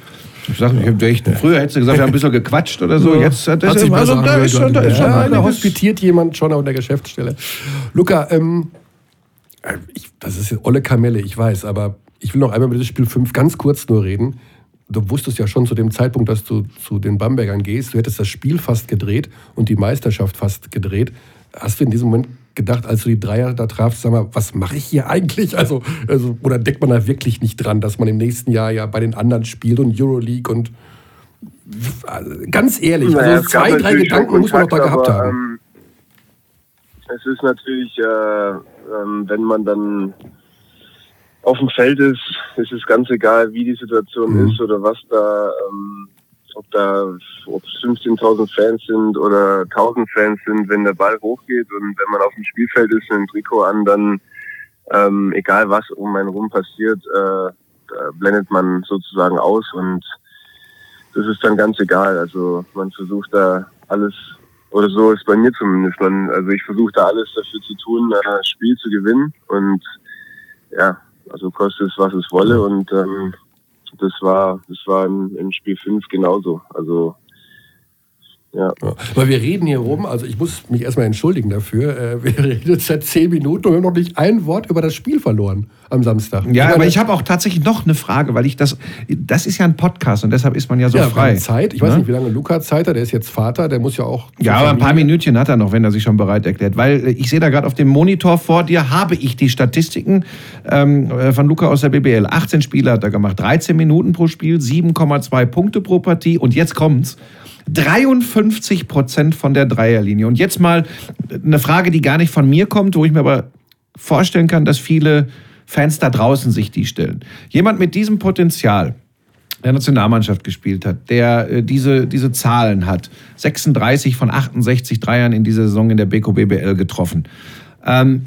Ich sag, ich echt, früher hättest du gesagt, wir haben ein bisschen gequatscht oder so. Ja. Jetzt hat Hat das sich also, da ist schon, da ist schon ja, da hospitiert jemand schon an der Geschäftsstelle. Luca, ähm, äh, ich, das ist olle Kamelle, ich weiß, aber ich will noch einmal über das Spiel 5 ganz kurz nur reden. Du wusstest ja schon zu dem Zeitpunkt, dass du zu den Bambergern gehst. Du hättest das Spiel fast gedreht und die Meisterschaft fast gedreht. Hast du in diesem Moment gedacht, als du die Dreier da trafst, sag mal, was mache ich hier eigentlich? Also, also, oder denkt man da wirklich nicht dran, dass man im nächsten Jahr ja bei den anderen spielt und Euroleague und ganz ehrlich, Naja, also zwei, drei Gedanken muss man doch da gehabt aber, haben. Ähm, es ist natürlich, äh, ähm, wenn man dann auf dem Feld ist, ist es ganz egal, wie die Situation Mhm. ist oder was da, ähm, ob da, ob es 15.000 Fans sind oder 1.000 Fans sind, wenn der Ball hochgeht und wenn man auf dem Spielfeld ist, ein Trikot an, dann ähm, egal was um einen rum passiert, äh, da blendet man sozusagen aus und das ist dann ganz egal. Also man versucht da alles, oder so ist bei mir zumindest, man, also ich versuche da alles dafür zu tun, äh, das Spiel zu gewinnen. Und ja, also kostet es, was es wolle. Und ähm, das war, das war im, im Spiel 5 genauso. Also ja. Ja. Weil wir reden hier rum, also ich muss mich erstmal entschuldigen dafür. äh, Wir reden jetzt seit zehn Minuten und wir haben noch nicht ein Wort über das Spiel verloren am Samstag. Ja, aber meine, ich habe auch tatsächlich noch eine Frage, weil ich das, das ist ja ein Podcast und deshalb ist man ja so ja, frei. Zeit. Ich weiß Ne? nicht, wie lange Luca Zeit hat. Der ist jetzt Vater, der muss ja auch. Ja, aber ein paar. Minütchen hat er noch, wenn er sich schon bereit erklärt. Weil äh, ich sehe da gerade auf dem Monitor vor dir, habe ich die Statistiken ähm, äh, von Luca aus der BBL. 18 Spiele hat er gemacht, 13 Minuten pro Spiel, 7,2 Punkte pro Partie. Und jetzt kommt's. 53 Prozent von der Dreierlinie. Und jetzt mal eine Frage, die gar nicht von mir kommt, wo ich mir aber vorstellen kann, dass viele Fans da draußen sich die stellen. Jemand mit diesem Potenzial, der Nationalmannschaft gespielt hat, der äh, diese, diese Zahlen hat. 36 von 68 Dreiern in dieser Saison in der Beko BBL getroffen. Ähm,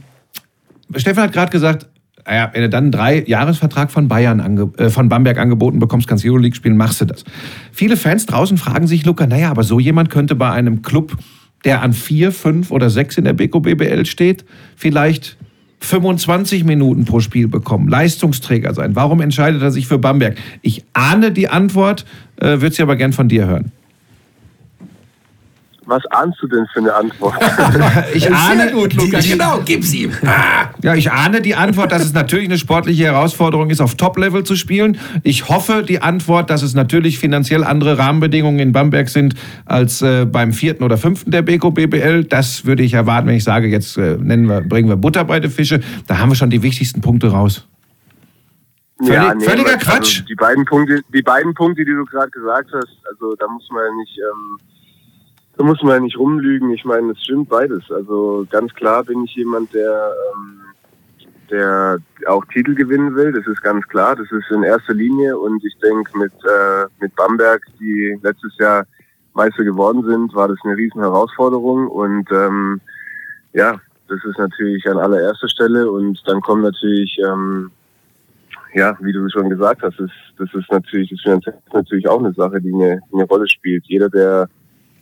Stefan hat gerade gesagt, naja, wenn du dann einen Drei-Jahresvertrag von Bayern äh, von Bamberg angeboten bekommst, kannst Euroleague spielen, machst du das. Viele Fans draußen fragen sich, Luca, naja, aber so jemand könnte bei einem Club, der an vier, fünf oder sechs in der Beko BBL steht, vielleicht 25 Minuten pro Spiel bekommen, Leistungsträger sein. Warum entscheidet er sich für Bamberg? Ich ahne die Antwort, äh, würde sie aber gern von dir hören. Was ahnst du denn für eine Antwort? Ich ahne, Luca, die- genau, gib's ihm. Ja, ich ahne die Antwort, dass es natürlich eine sportliche Herausforderung ist, auf Top-Level zu spielen. Ich hoffe die Antwort, dass es natürlich finanziell andere Rahmenbedingungen in Bamberg sind als äh, beim vierten oder fünften der Beko BBL. Das würde ich erwarten, wenn ich sage, jetzt äh, nennen wir, bringen wir Butter bei den Fische. Da haben wir schon die wichtigsten Punkte raus. Völlig- völliger aber, Quatsch. Also die beiden Punkte, die beiden Punkte, die du gerade gesagt hast, also da muss man ja nicht, ähm, da muss man ja nicht rumlügen. Ich meine, es stimmt beides. Also ganz klar bin ich jemand, der, ähm, der auch Titel gewinnen will. Das ist ganz klar. Das ist in erster Linie. Und ich denke, mit äh, mit Bamberg, die letztes Jahr Meister geworden sind, war das eine riesen Herausforderung. Und ähm, ja, das ist natürlich an allererster Stelle. Und dann kommt natürlich ähm, ja, wie du schon gesagt hast, ist, das ist natürlich, das ist natürlich auch eine Sache, die eine, eine Rolle spielt. Jeder, der,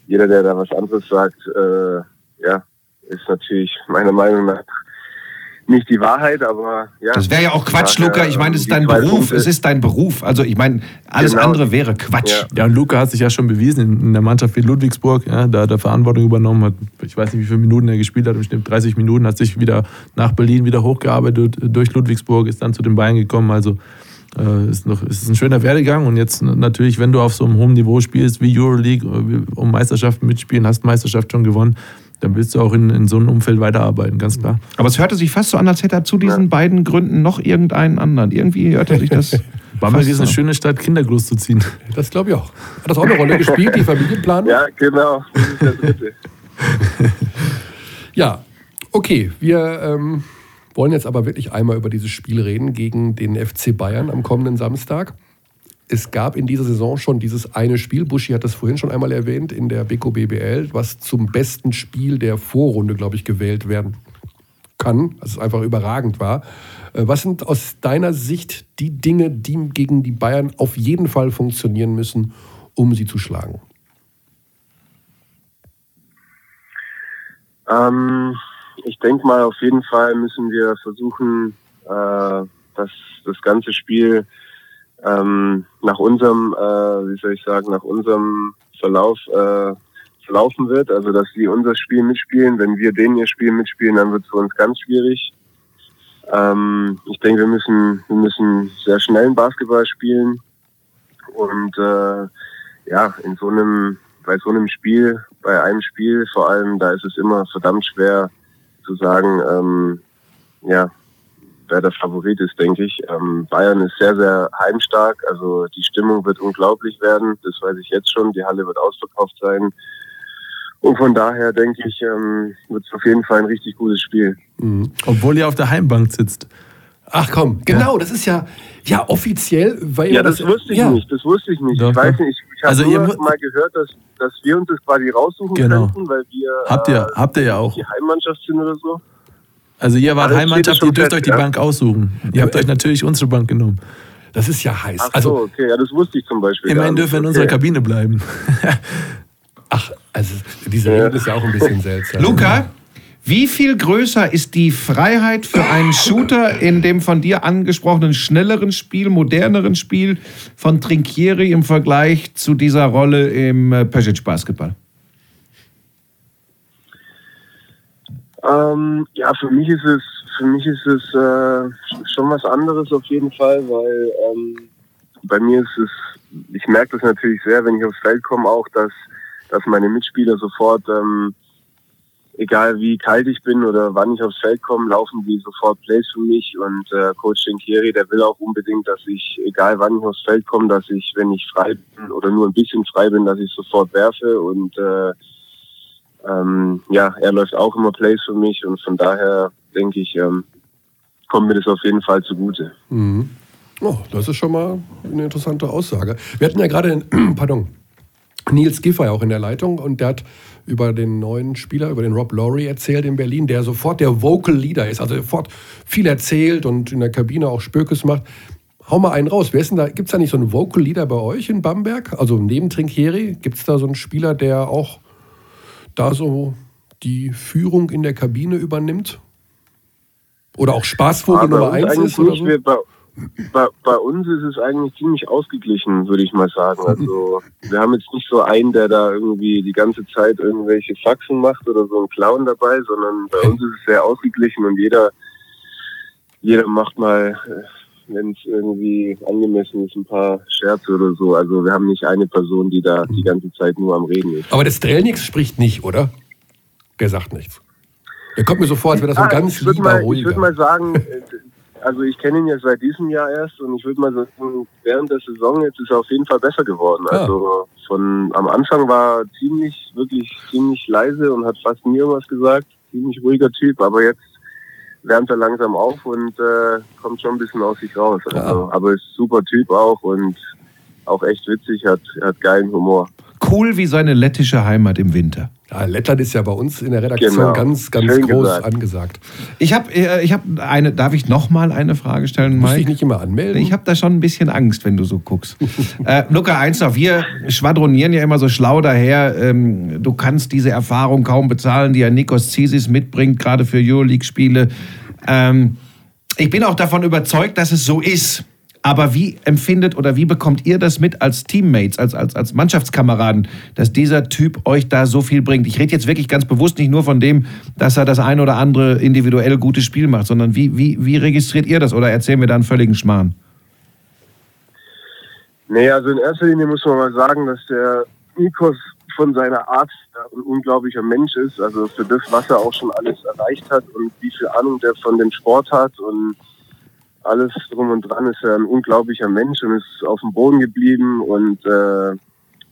jeder, der da was anderes sagt, äh, ja, ist natürlich meiner Meinung nach nicht die Wahrheit, aber ja. Das wäre ja auch Quatsch, Luca. Ich meine, es ist die dein Beruf. Punkte- Es ist dein Beruf. Also ich meine, alles Genau. andere wäre Quatsch. Ja. Ja, und Luca hat sich ja schon bewiesen in, in der Mannschaft wie Ludwigsburg. Ja, da hat er Verantwortung übernommen, hat, ich weiß nicht, wie viele Minuten er gespielt hat, bestimmt 30 Minuten, hat sich wieder nach Berlin wieder hochgearbeitet durch Ludwigsburg, ist dann zu den Bayern gekommen. Also äh, ist, noch, ist ein schöner Werdegang. Und jetzt natürlich, wenn du auf so einem hohen Niveau spielst wie Euroleague, äh, um Meisterschaften mitspielen, hast Meisterschaft schon gewonnen, dann willst du auch in, in so einem Umfeld weiterarbeiten, ganz klar. Aber es hörte sich fast so an, als hätte er zu diesen beiden Gründen noch irgendeinen anderen. Irgendwie hörte sich das. Bamberg ist eine schöne Stadt, Kinder großzuziehen. Das glaube ich auch. Hat das auch eine Rolle gespielt, die Familienplanung? Ja, genau. Das ist der dritte. Ja, okay. Wir ähm, wollen jetzt aber wirklich einmal über dieses Spiel reden gegen den FC Bayern am kommenden Samstag. Es gab in dieser Saison schon dieses eine Spiel, Buschi hat das vorhin schon einmal erwähnt, in der Beko BBL, was zum besten Spiel der Vorrunde, glaube ich, gewählt werden kann, was einfach überragend war. Äh, Was sind aus deiner Sicht die Dinge, die gegen die Bayern auf jeden Fall funktionieren müssen, um sie zu schlagen? Ähm, ich denke mal, auf jeden Fall müssen wir versuchen, äh, dass das ganze Spiel ähm, nach unserem, äh, wie soll ich sagen, nach unserem Verlauf äh, verlaufen wird. Also, dass sie unser Spiel mitspielen. Wenn wir denen ihr Spiel mitspielen, dann wird es für uns ganz schwierig. Ähm, ich denke, wir müssen, wir müssen sehr schnellen Basketball spielen. Und äh, ja, in so einem, bei so einem Spiel, bei einem Spiel vor allem, da ist es immer verdammt schwer, zu sagen, ähm, ja, wer der Favorit ist, denke ich. Ähm, Bayern ist sehr, sehr heimstark. Also die Stimmung wird unglaublich werden. Das weiß ich jetzt schon. Die Halle wird ausverkauft sein. Und von daher denke ich, ähm, wird es auf jeden Fall ein richtig gutes Spiel. Obwohl ihr auf der Heimbank sitzt. Ach komm, genau, das ist ja, ja offiziell, weil Ja, das, wusste ich ja. nicht. Das wusste ich nicht. Doch, ich weiß nicht. Ich, ich habe Also mu- mal gehört, dass, dass wir uns das quasi raussuchen Genau. könnten, weil wir Habt ihr, äh, habt ihr ja auch. die Heimmannschaft sind oder so. Also ihr wart steht Heimmannschaft, ihr dürft fest, euch die ja. Bank aussuchen. Ihr habt euch natürlich unsere Bank genommen. Das ist ja heiß. Ach also, so, okay. Ja, das wusste ich zum Beispiel. Immerhin dürfen wir in okay. unserer Kabine bleiben. ach, also diese Regel ist ja auch ein bisschen seltsam. Luca, wie viel größer ist die Freiheit für einen Shooter in dem von dir angesprochenen schnelleren Spiel, moderneren Spiel von Trinkieri im Vergleich zu dieser Rolle im äh, Pesic Basketball? Ähm, ja, für mich ist es, für mich ist es äh, schon was anderes auf jeden Fall, weil ähm, bei mir ist es, ich merke das natürlich sehr, wenn ich aufs Feld komme, auch, dass, dass meine Mitspieler sofort, ähm, egal wie kalt ich bin oder wann ich aufs Feld komme, laufen die sofort Plays für mich und äh, Coach Denkieri, der will auch unbedingt, dass ich, egal wann ich aufs Feld komme, dass ich, wenn ich frei bin oder nur ein bisschen frei bin, dass ich sofort werfe und äh, ähm, ja, er läuft auch immer Plays für mich und von daher denke ich, ähm, kommt mir das auf jeden Fall zugute. Mhm. Oh, das ist schon mal eine interessante Aussage. Wir hatten ja gerade, pardon, Nils Giffey auch in der Leitung und der hat über den neuen Spieler, über den Rob Laurie erzählt in Berlin, der sofort der Vocal Leader ist, also sofort viel erzählt und in der Kabine auch Spökes macht. Hau mal einen raus. Wer ist denn da? Gibt es da nicht so einen Vocal Leader bei euch in Bamberg? Also neben Trinkieri, gibt es da so einen Spieler, der auch da so die Führung in der Kabine übernimmt? Oder auch Spaßvogel Aber Nummer bei uns eins eigentlich ist oder so? Bei, bei, uns ist es eigentlich ziemlich ausgeglichen, würde ich mal sagen. Also wir haben jetzt nicht so einen, der da irgendwie die ganze Zeit irgendwelche Faxen macht oder so einen Clown dabei, sondern bei uns ist es sehr ausgeglichen und jeder, jeder macht mal, wenn es irgendwie angemessen ist, ein paar Scherze oder so. Also wir haben nicht eine Person, die da die ganze Zeit nur am Reden ist. Aber der Strelnix spricht nicht, oder? Der sagt nichts. Der kommt mir so vor, als wäre das so ein Ah, ganz ich würde lieber, mal, ich ruhiger. würd mal sagen, äh, also ich kenne ihn ja seit diesem Jahr erst und ich würde mal sagen, während der Saison jetzt ist er auf jeden Fall besser geworden. Ah. Also von am Anfang war er ziemlich, wirklich ziemlich leise und hat fast nie irgendwas gesagt. Ziemlich ruhiger Typ, aber jetzt wärmt er langsam auf und äh, kommt schon ein bisschen aus sich raus. Also, Aber ist super Typ auch und auch echt witzig, hat, hat geilen Humor. Cool wie seine lettische Heimat im Winter. ja, Lettland ist ja bei uns in der Redaktion Genau. ganz, ganz Schön groß gesagt. angesagt. Ich habe äh, ich hab eine, darf ich noch mal eine Frage stellen, Muss ich Mike? nicht immer anmelden? Ich habe da schon ein bisschen Angst, wenn du so guckst. äh, Luca, eins noch, wir schwadronieren ja immer so schlau daher. Ähm, du kannst diese Erfahrung kaum bezahlen, die ja Nikos Zisis mitbringt, gerade für Euroleague-Spiele. Ähm, ich bin auch davon überzeugt, dass es so ist. Aber wie empfindet oder wie bekommt ihr das mit als Teammates, als, als, als Mannschaftskameraden, dass dieser Typ euch da so viel bringt? Ich rede jetzt wirklich ganz bewusst nicht nur von dem, dass er das ein oder andere individuell gute Spiel macht, sondern wie, wie, wie registriert ihr das oder erzählen wir da einen völligen Schmarrn? Nee, also in erster Linie muss man mal sagen, dass der Nikos von seiner Art ein unglaublicher Mensch ist. Also für das, was er auch schon alles erreicht hat und wie viel Ahnung der von dem Sport hat und alles drum und dran ist er ein unglaublicher Mensch und ist auf dem Boden geblieben und äh,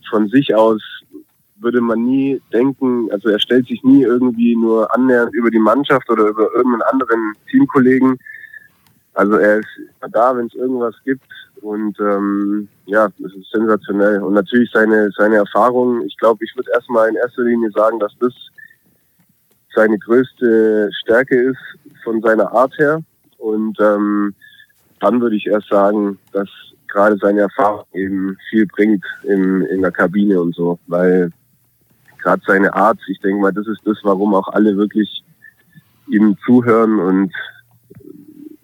von sich aus würde man nie denken, also er stellt sich nie irgendwie nur annähernd über die Mannschaft oder über irgendeinen anderen Teamkollegen. Also er ist da, wenn es irgendwas gibt und ähm, ja, das ist sensationell. Und natürlich seine, seine Erfahrung, ich glaube, ich würde erstmal in erster Linie sagen, dass das seine größte Stärke ist von seiner Art her. Und ähm, dann würde ich erst sagen, dass gerade seine Erfahrung eben viel bringt in, in der Kabine und so, weil gerade seine Art, ich denke mal, das ist das, warum auch alle wirklich ihm zuhören und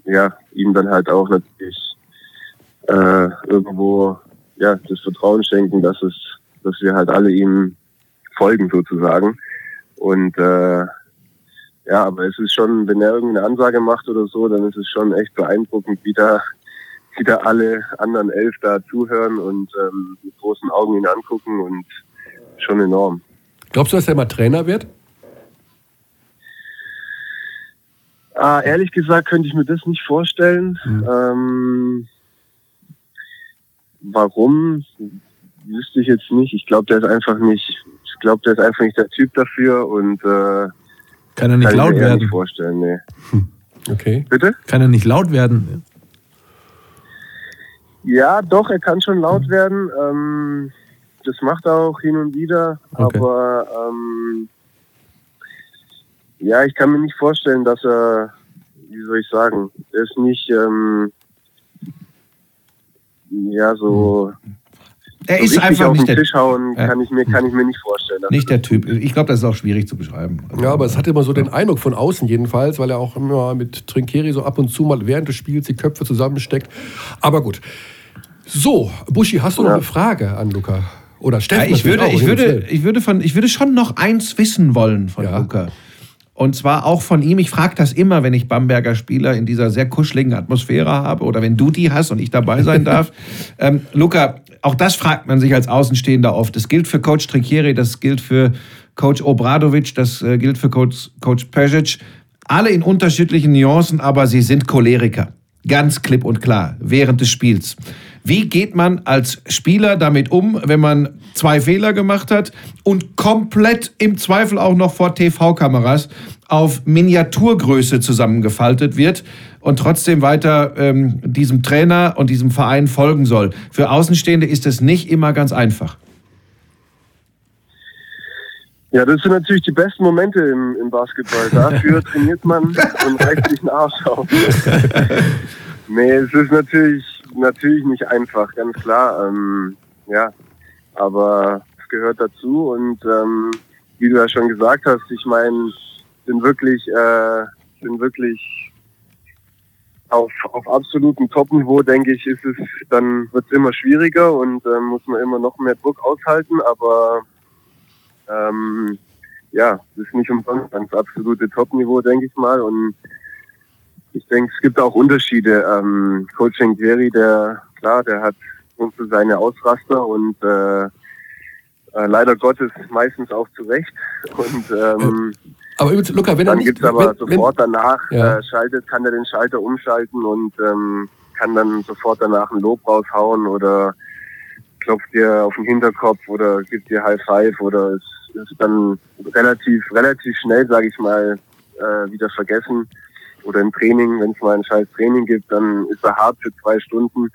ja, ihm dann halt auch natürlich äh, irgendwo ja das Vertrauen schenken, dass es, dass wir halt alle ihm folgen sozusagen. Und äh, ja, aber es ist schon, wenn er irgendeine Ansage macht oder so, dann ist es schon echt beeindruckend, wie da, wie da alle anderen elf da zuhören und ähm, mit großen Augen ihn angucken und schon enorm. Glaubst du, dass er mal Trainer wird? Ah, ehrlich gesagt könnte ich mir das nicht vorstellen. Hm. Ähm, warum? Wüsste ich jetzt nicht. Ich glaube, der ist einfach nicht. Ich glaube, der ist einfach nicht der Typ dafür und äh, Kann er nicht kann ich laut mir eher nicht werden? vorstellen. Nee. Okay. Bitte? Kann er nicht laut werden? Ja, doch, er kann schon laut werden. Ähm, das macht er auch hin und wieder. Okay. Aber ähm, ja, ich kann mir nicht vorstellen, dass er, wie soll ich sagen, er ist nicht ähm, ja so, Er so ist einfach auf den nicht der, Tisch hauen, Ja. kann ich mir kann ich mir nicht vorstellen. nicht der Typ. Ich glaube, das ist auch schwierig zu beschreiben. Also, Ja, aber es hat immer so den Eindruck von außen jedenfalls, weil er auch immer mit Trinkeri so ab und zu mal während des Spiels die Köpfe zusammensteckt. Aber gut. So, Buschi, hast du noch Ja. eine Frage an Luca? Oder Ja, Steffen? ich, würde, ich, würde, ich, würde von, ich würde schon noch eins wissen wollen von Ja. Luca. Und zwar auch von ihm. Ich frage das immer, wenn ich Bamberger Spieler in dieser sehr kuscheligen Atmosphäre habe oder wenn du die hast und ich dabei sein darf. ähm, Luca, auch das fragt man sich als Außenstehender oft. Das gilt für Coach Trinkieri, das gilt für Coach Obradovic, das äh, gilt für Coach, Coach Pejic. Alle in unterschiedlichen Nuancen, aber sie sind Choleriker. Ganz klipp und klar, während des Spiels. Wie geht man als Spieler damit um, wenn man zwei Fehler gemacht hat und komplett im Zweifel auch noch vor TV-Kameras auf Miniaturgröße zusammengefaltet wird und trotzdem weiter ähm, diesem Trainer und diesem Verein folgen soll? Für Außenstehende ist es nicht immer ganz einfach. Ja, das sind natürlich die besten Momente im, im Basketball. Dafür trainiert man und reißt sich den Arsch auf. nee, es ist natürlich, natürlich nicht einfach, ganz klar. Ähm, ja, aber es gehört dazu und ähm, wie du ja schon gesagt hast, ich meine, sind wirklich, äh, sind wirklich auf, auf absolutem Top-Niveau, denke ich, ist es, dann wird es immer schwieriger und ähm, muss man immer noch mehr Druck aushalten, aber ähm, ja, ist nicht umsonst das absolute Top-Niveau, denke ich mal. Und ich denke, es gibt auch Unterschiede. Ähm, Coaching Jerry, der, klar, der hat so seine Ausraster und äh, äh, leider Gottes meistens auch zu Recht. Und ähm, Aber übrigens, Luca, wenn er dann nicht... gibt's aber wenn, wenn, sofort danach, Ja. äh, schaltet, kann er den Schalter umschalten und ähm, kann dann sofort danach ein Lob raushauen oder klopft dir auf den Hinterkopf oder gibt dir High Five oder ist, ist dann relativ, relativ schnell, sage ich mal, äh, wieder vergessen. Oder im Training, wenn es mal ein scheiß Training gibt, dann ist er hart für zwei Stunden,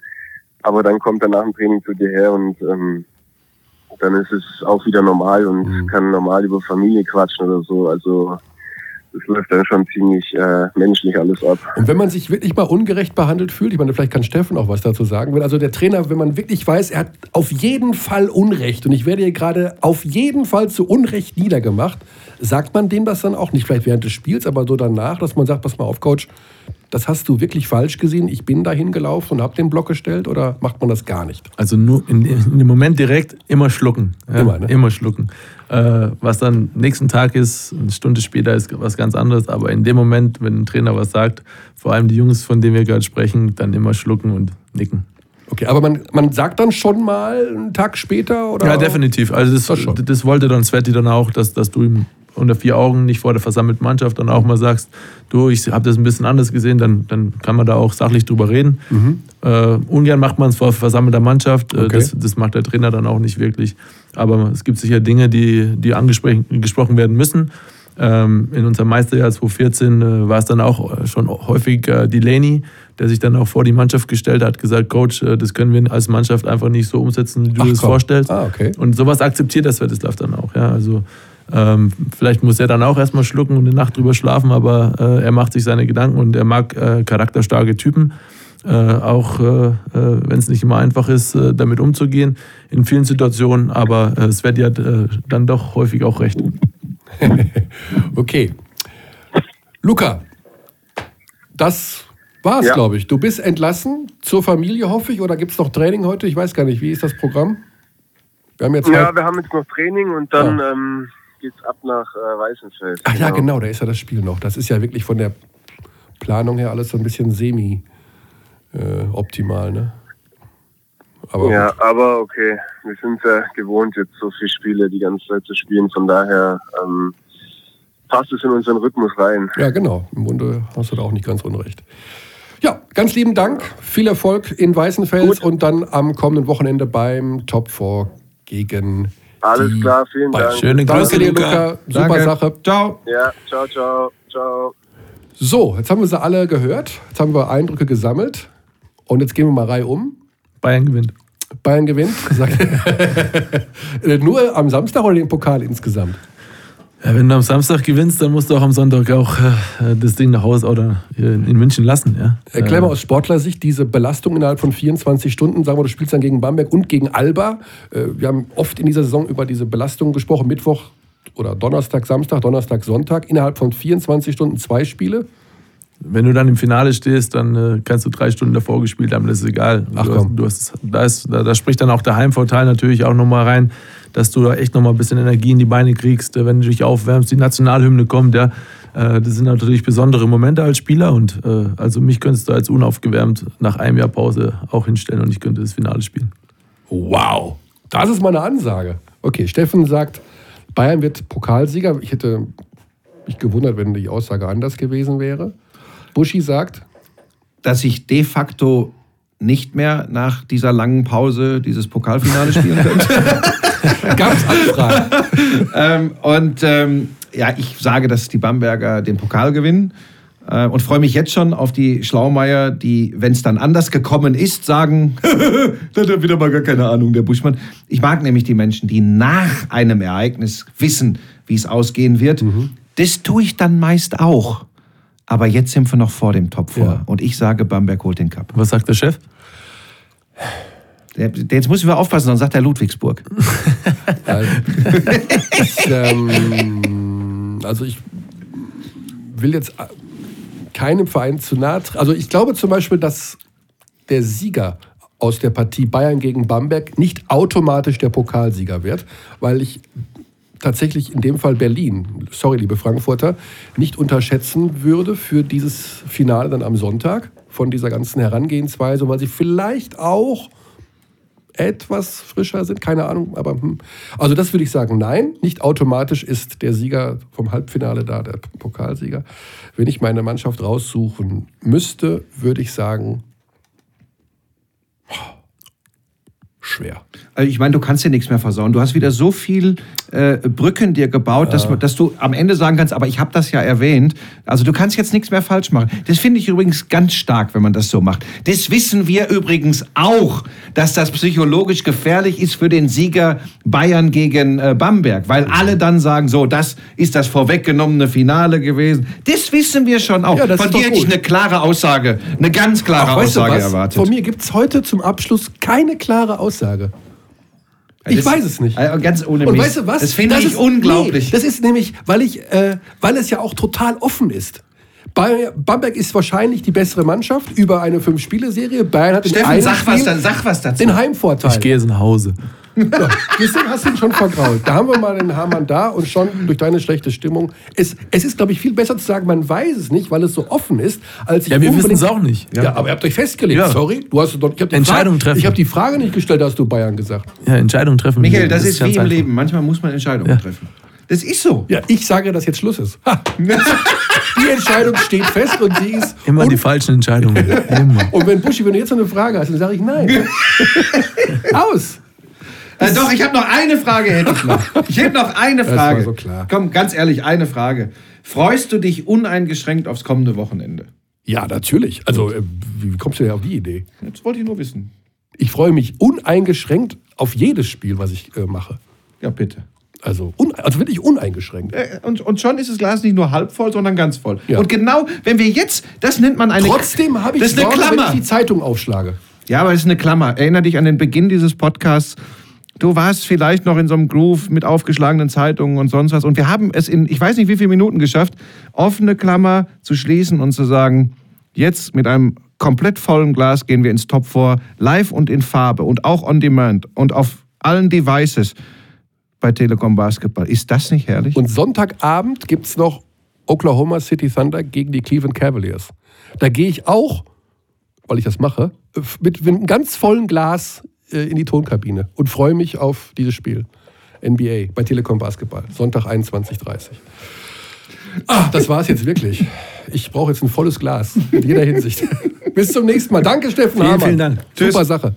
aber dann kommt er nach dem Training zu dir her und ähm, dann ist es auch wieder normal und Mhm. kann normal über Familie quatschen oder so. Also das läuft dann schon ziemlich äh, menschlich alles ab. Und wenn man sich wirklich mal ungerecht behandelt fühlt, ich meine, vielleicht kann Steffen auch was dazu sagen, wenn also der Trainer, wenn man wirklich weiß, er hat auf jeden Fall Unrecht und ich werde hier gerade auf jeden Fall zu Unrecht niedergemacht, sagt man dem das dann auch nicht vielleicht während des Spiels, aber so danach, dass man sagt, pass mal auf, Coach, das hast du wirklich falsch gesehen, ich bin da hingelaufen und habe den Block gestellt oder macht man das gar nicht? Also nur in, in dem Moment direkt immer schlucken. Ja, Immer, ne? Immer schlucken. Äh, was dann nächsten Tag ist, eine Stunde später ist was ganz anderes. Aber in dem Moment, wenn ein Trainer was sagt, vor allem die Jungs, von denen wir gerade sprechen, dann immer schlucken und nicken. Okay, aber man, man sagt dann schon mal einen Tag später oder? Ja, definitiv. Also das, Das das wollte dann Sveti dann auch, dass, dass du ihm unter vier Augen nicht vor der versammelten Mannschaft dann auch mal sagst, du, ich habe das ein bisschen anders gesehen, dann, dann kann man da auch sachlich drüber reden. Äh, ungern macht man es vor versammelter Mannschaft, äh, Okay. das, das macht der Trainer dann auch nicht wirklich. Aber es gibt sicher Dinge, die, die angesprochen gesprochen werden müssen. Ähm, in unserem Meisterjahr 2014 äh, war es dann auch schon häufig äh, Delaney, der sich dann auch vor die Mannschaft gestellt hat, gesagt, Coach, äh, das können wir als Mannschaft einfach nicht so umsetzen, wie du Ach, es komm. vorstellst. Ah, okay. Und sowas akzeptiert der Svetislav dann auch. Ja? Also ähm, vielleicht muss er dann auch erstmal schlucken und eine Nacht drüber schlafen, aber äh, er macht sich seine Gedanken und er mag äh, charakterstarke Typen. Äh, auch äh, äh, wenn es nicht immer einfach ist, äh, damit umzugehen in vielen Situationen, aber äh, Sveti hat äh, dann doch häufig auch recht. Okay. Luca, das war's, Ja. glaube ich. Du bist entlassen zur Familie, hoffe ich, oder gibt es noch Training heute? Ich weiß gar nicht, wie ist das Programm? Wir haben jetzt Ja, wir haben jetzt noch Training und dann Ah. ähm, geht's ab nach äh, Weißenfeld. Ach ja, genau, da ist ja das Spiel noch. Das ist ja wirklich von der Planung her alles so ein bisschen semi-optimal, ne? Aber Ja, gut. aber okay. Wir sind ja gewohnt, jetzt so viele Spiele die ganze Zeit zu spielen. Von daher ähm, passt es in unseren Rhythmus rein. Ja, genau. Im Grunde hast du da auch nicht ganz unrecht. Ja, ganz lieben Dank. Viel Erfolg in Weißenfels Gut. und dann am kommenden Wochenende beim Top 4 gegen Alles klar, vielen. Dank. Schöne Danke Grüße, dir, Luca. Super Danke. Sache. Ciao. Ja, ciao, ciao, ciao. So, jetzt haben wir sie alle gehört. Jetzt haben wir Eindrücke gesammelt. Und jetzt gehen wir mal Reihe um. Bayern gewinnt. Bayern gewinnt. Sag- Nur am Samstag oder den Pokal insgesamt? Ja, wenn du am Samstag gewinnst, dann musst du auch am Sonntag auch äh, das Ding nach Hause oder in München lassen. Ja? Erklär Äh, mal aus Sportlersicht diese Belastung innerhalb von 24 Stunden. Sagen wir, du spielst dann gegen Bamberg und gegen Alba. Äh, Wir haben oft in dieser Saison über diese Belastung gesprochen. Mittwoch oder Donnerstag, Samstag, Donnerstag, Sonntag. Innerhalb von 24 Stunden zwei Spiele. Wenn du dann im Finale stehst, dann äh, kannst du drei Stunden davor gespielt haben, das ist egal. Ach du komm. Hast, du hast, da, ist, da, da spricht dann auch der Heimvorteil natürlich auch nochmal rein, dass du da echt nochmal ein bisschen Energie in die Beine kriegst, äh, wenn du dich aufwärmst, die Nationalhymne kommt, ja. Äh, Das sind natürlich besondere Momente als Spieler und äh, also mich könntest du als unaufgewärmt nach einem Jahr Pause auch hinstellen und ich könnte das Finale spielen. Wow, das ist meine Ansage. Okay, Steffen sagt, Bayern wird Pokalsieger. Ich hätte mich gewundert, wenn die Aussage anders gewesen wäre. Buschi sagt, Dass ich de facto nicht mehr nach dieser langen Pause dieses Pokalfinale spielen könnte. gab es Anfragen? ähm, und ähm, ja, ich sage, dass die Bamberger den Pokal gewinnen. Äh, und freue mich jetzt schon auf die Schlaumeier, die, wenn es dann anders gekommen ist, sagen, da hat er wieder mal gar keine Ahnung, der Buschmann. Ich mag nämlich die Menschen, die nach einem Ereignis wissen, wie es ausgehen wird. Das tue ich dann meist auch. Aber jetzt sind wir noch vor dem Top vor. Ja. Und ich sage, Bamberg holt den Cup. Was sagt der Chef? Jetzt müssen wir aufpassen, sonst sagt er Ludwigsburg. Also, ich, ähm, also ich will jetzt keinem Verein zu nahe treten. Also ich glaube zum Beispiel, dass der Sieger aus der Partie Bayern gegen Bamberg nicht automatisch der Pokalsieger wird, weil ich tatsächlich in dem Fall Berlin, sorry liebe Frankfurter, nicht unterschätzen würde für dieses Finale dann am Sonntag von dieser ganzen Herangehensweise, weil sie vielleicht auch etwas frischer sind, keine Ahnung, aber hm. also das würde ich sagen, nein, nicht automatisch ist der Sieger vom Halbfinale da, der Pokalsieger. Wenn ich meine Mannschaft raussuchen müsste, würde ich sagen, schwer. Also ich meine, du kannst dir nichts mehr versauen. Du hast wieder so viel äh, Brücken dir gebaut, dass, dass du am Ende sagen kannst, aber ich habe das ja erwähnt. Also du kannst jetzt nichts mehr falsch machen. Das finde ich übrigens ganz stark, wenn man das so macht. Das wissen wir übrigens auch, dass das psychologisch gefährlich ist für den Sieger Bayern gegen äh, Bamberg, weil alle dann sagen, so, das ist das vorweggenommene Finale gewesen. Das wissen wir schon auch. Ja, Von dir hätte ich eine klare Aussage, eine ganz klare Ach, Aussage erwartet. Von mir gibt es heute zum Abschluss keine klare Aussage. Ich Das- weiß es nicht. Also Ganz ohne Und Mist. weißt du was? Das finde ich ist, unglaublich. Nee, das ist nämlich, weil, ich, äh, weil es ja auch total offen ist. Bamberg ist wahrscheinlich die bessere Mannschaft über eine Fünf-Spiele-Serie. Bayern hat in Steffen, sag was, dann, sag was dazu. den Heimvorteil. Ich gehe jetzt nach Hause. Ja, du, hast ihn schon vergrault. Da haben wir mal den Hamann da und schon durch deine schlechte Stimmung. Es, es ist, glaube ich, viel besser zu sagen, man weiß es nicht, weil es so offen ist, als ich Ja, wir wissen es auch nicht. Ja. aber ihr habt euch festgelegt. Ja. Sorry, du hast doch, ich hab die Entscheidung Frage, treffen. Ich habe die Frage nicht gestellt, hast du Bayern gesagt. Ja, Entscheidung treffen. Michael, das, ist, wie im einfach. Leben. Manchmal muss man Entscheidungen Ja. treffen. Das ist so. Ja, ich sage, dass jetzt Schluss ist. Ha. Die Entscheidung steht fest und sie ist. Immer die falschen Entscheidungen. Immer. und wenn Buschi, wenn du jetzt noch eine Frage hast, dann sage ich nein. Aus. Äh, doch, ich habe noch eine Frage, hätte ich noch. Ich hätte noch eine war Frage. so klar. Komm, ganz ehrlich, eine Frage. Freust du dich uneingeschränkt aufs kommende Wochenende? Ja, natürlich. Also, äh, wie kommst du denn auf die Idee? Das wollte ich nur wissen. Ich freue mich uneingeschränkt auf jedes Spiel, was ich äh, mache. Ja, bitte. Also, un also wirklich uneingeschränkt. Äh, Und, und schon ist das Glas nicht nur halb voll, sondern ganz voll. Ja. Und genau, wenn wir jetzt, das nennt man eine Trotzdem habe ich Das eine wenn ich die Zeitung aufschlage. Ja, aber es ist eine Klammer. Erinner dich an den Beginn dieses Podcasts. Du warst vielleicht noch in so einem Groove mit aufgeschlagenen Zeitungen und sonst was. Und wir haben es in, ich weiß nicht wie viele Minuten geschafft, offene Klammer zu schließen und zu sagen, jetzt mit einem komplett vollen Glas gehen wir ins Top 4, live und in Farbe und auch on demand und auf allen Devices bei Telekom Basketball. Ist das nicht herrlich? Und Sonntagabend gibt es noch Oklahoma City Thunder gegen die Cleveland Cavaliers. Da gehe ich auch, weil ich das mache, mit, mit einem ganz vollen Glas in die Tonkabine und freue mich auf dieses Spiel. NBA bei Telekom Basketball. Sonntag 21.30 Ah, das war's jetzt wirklich. Ich brauche jetzt ein volles Glas in jeder Hinsicht. Bis zum nächsten Mal. Danke, Steffen Vielen, Hamann. vielen Dank. Super Sache.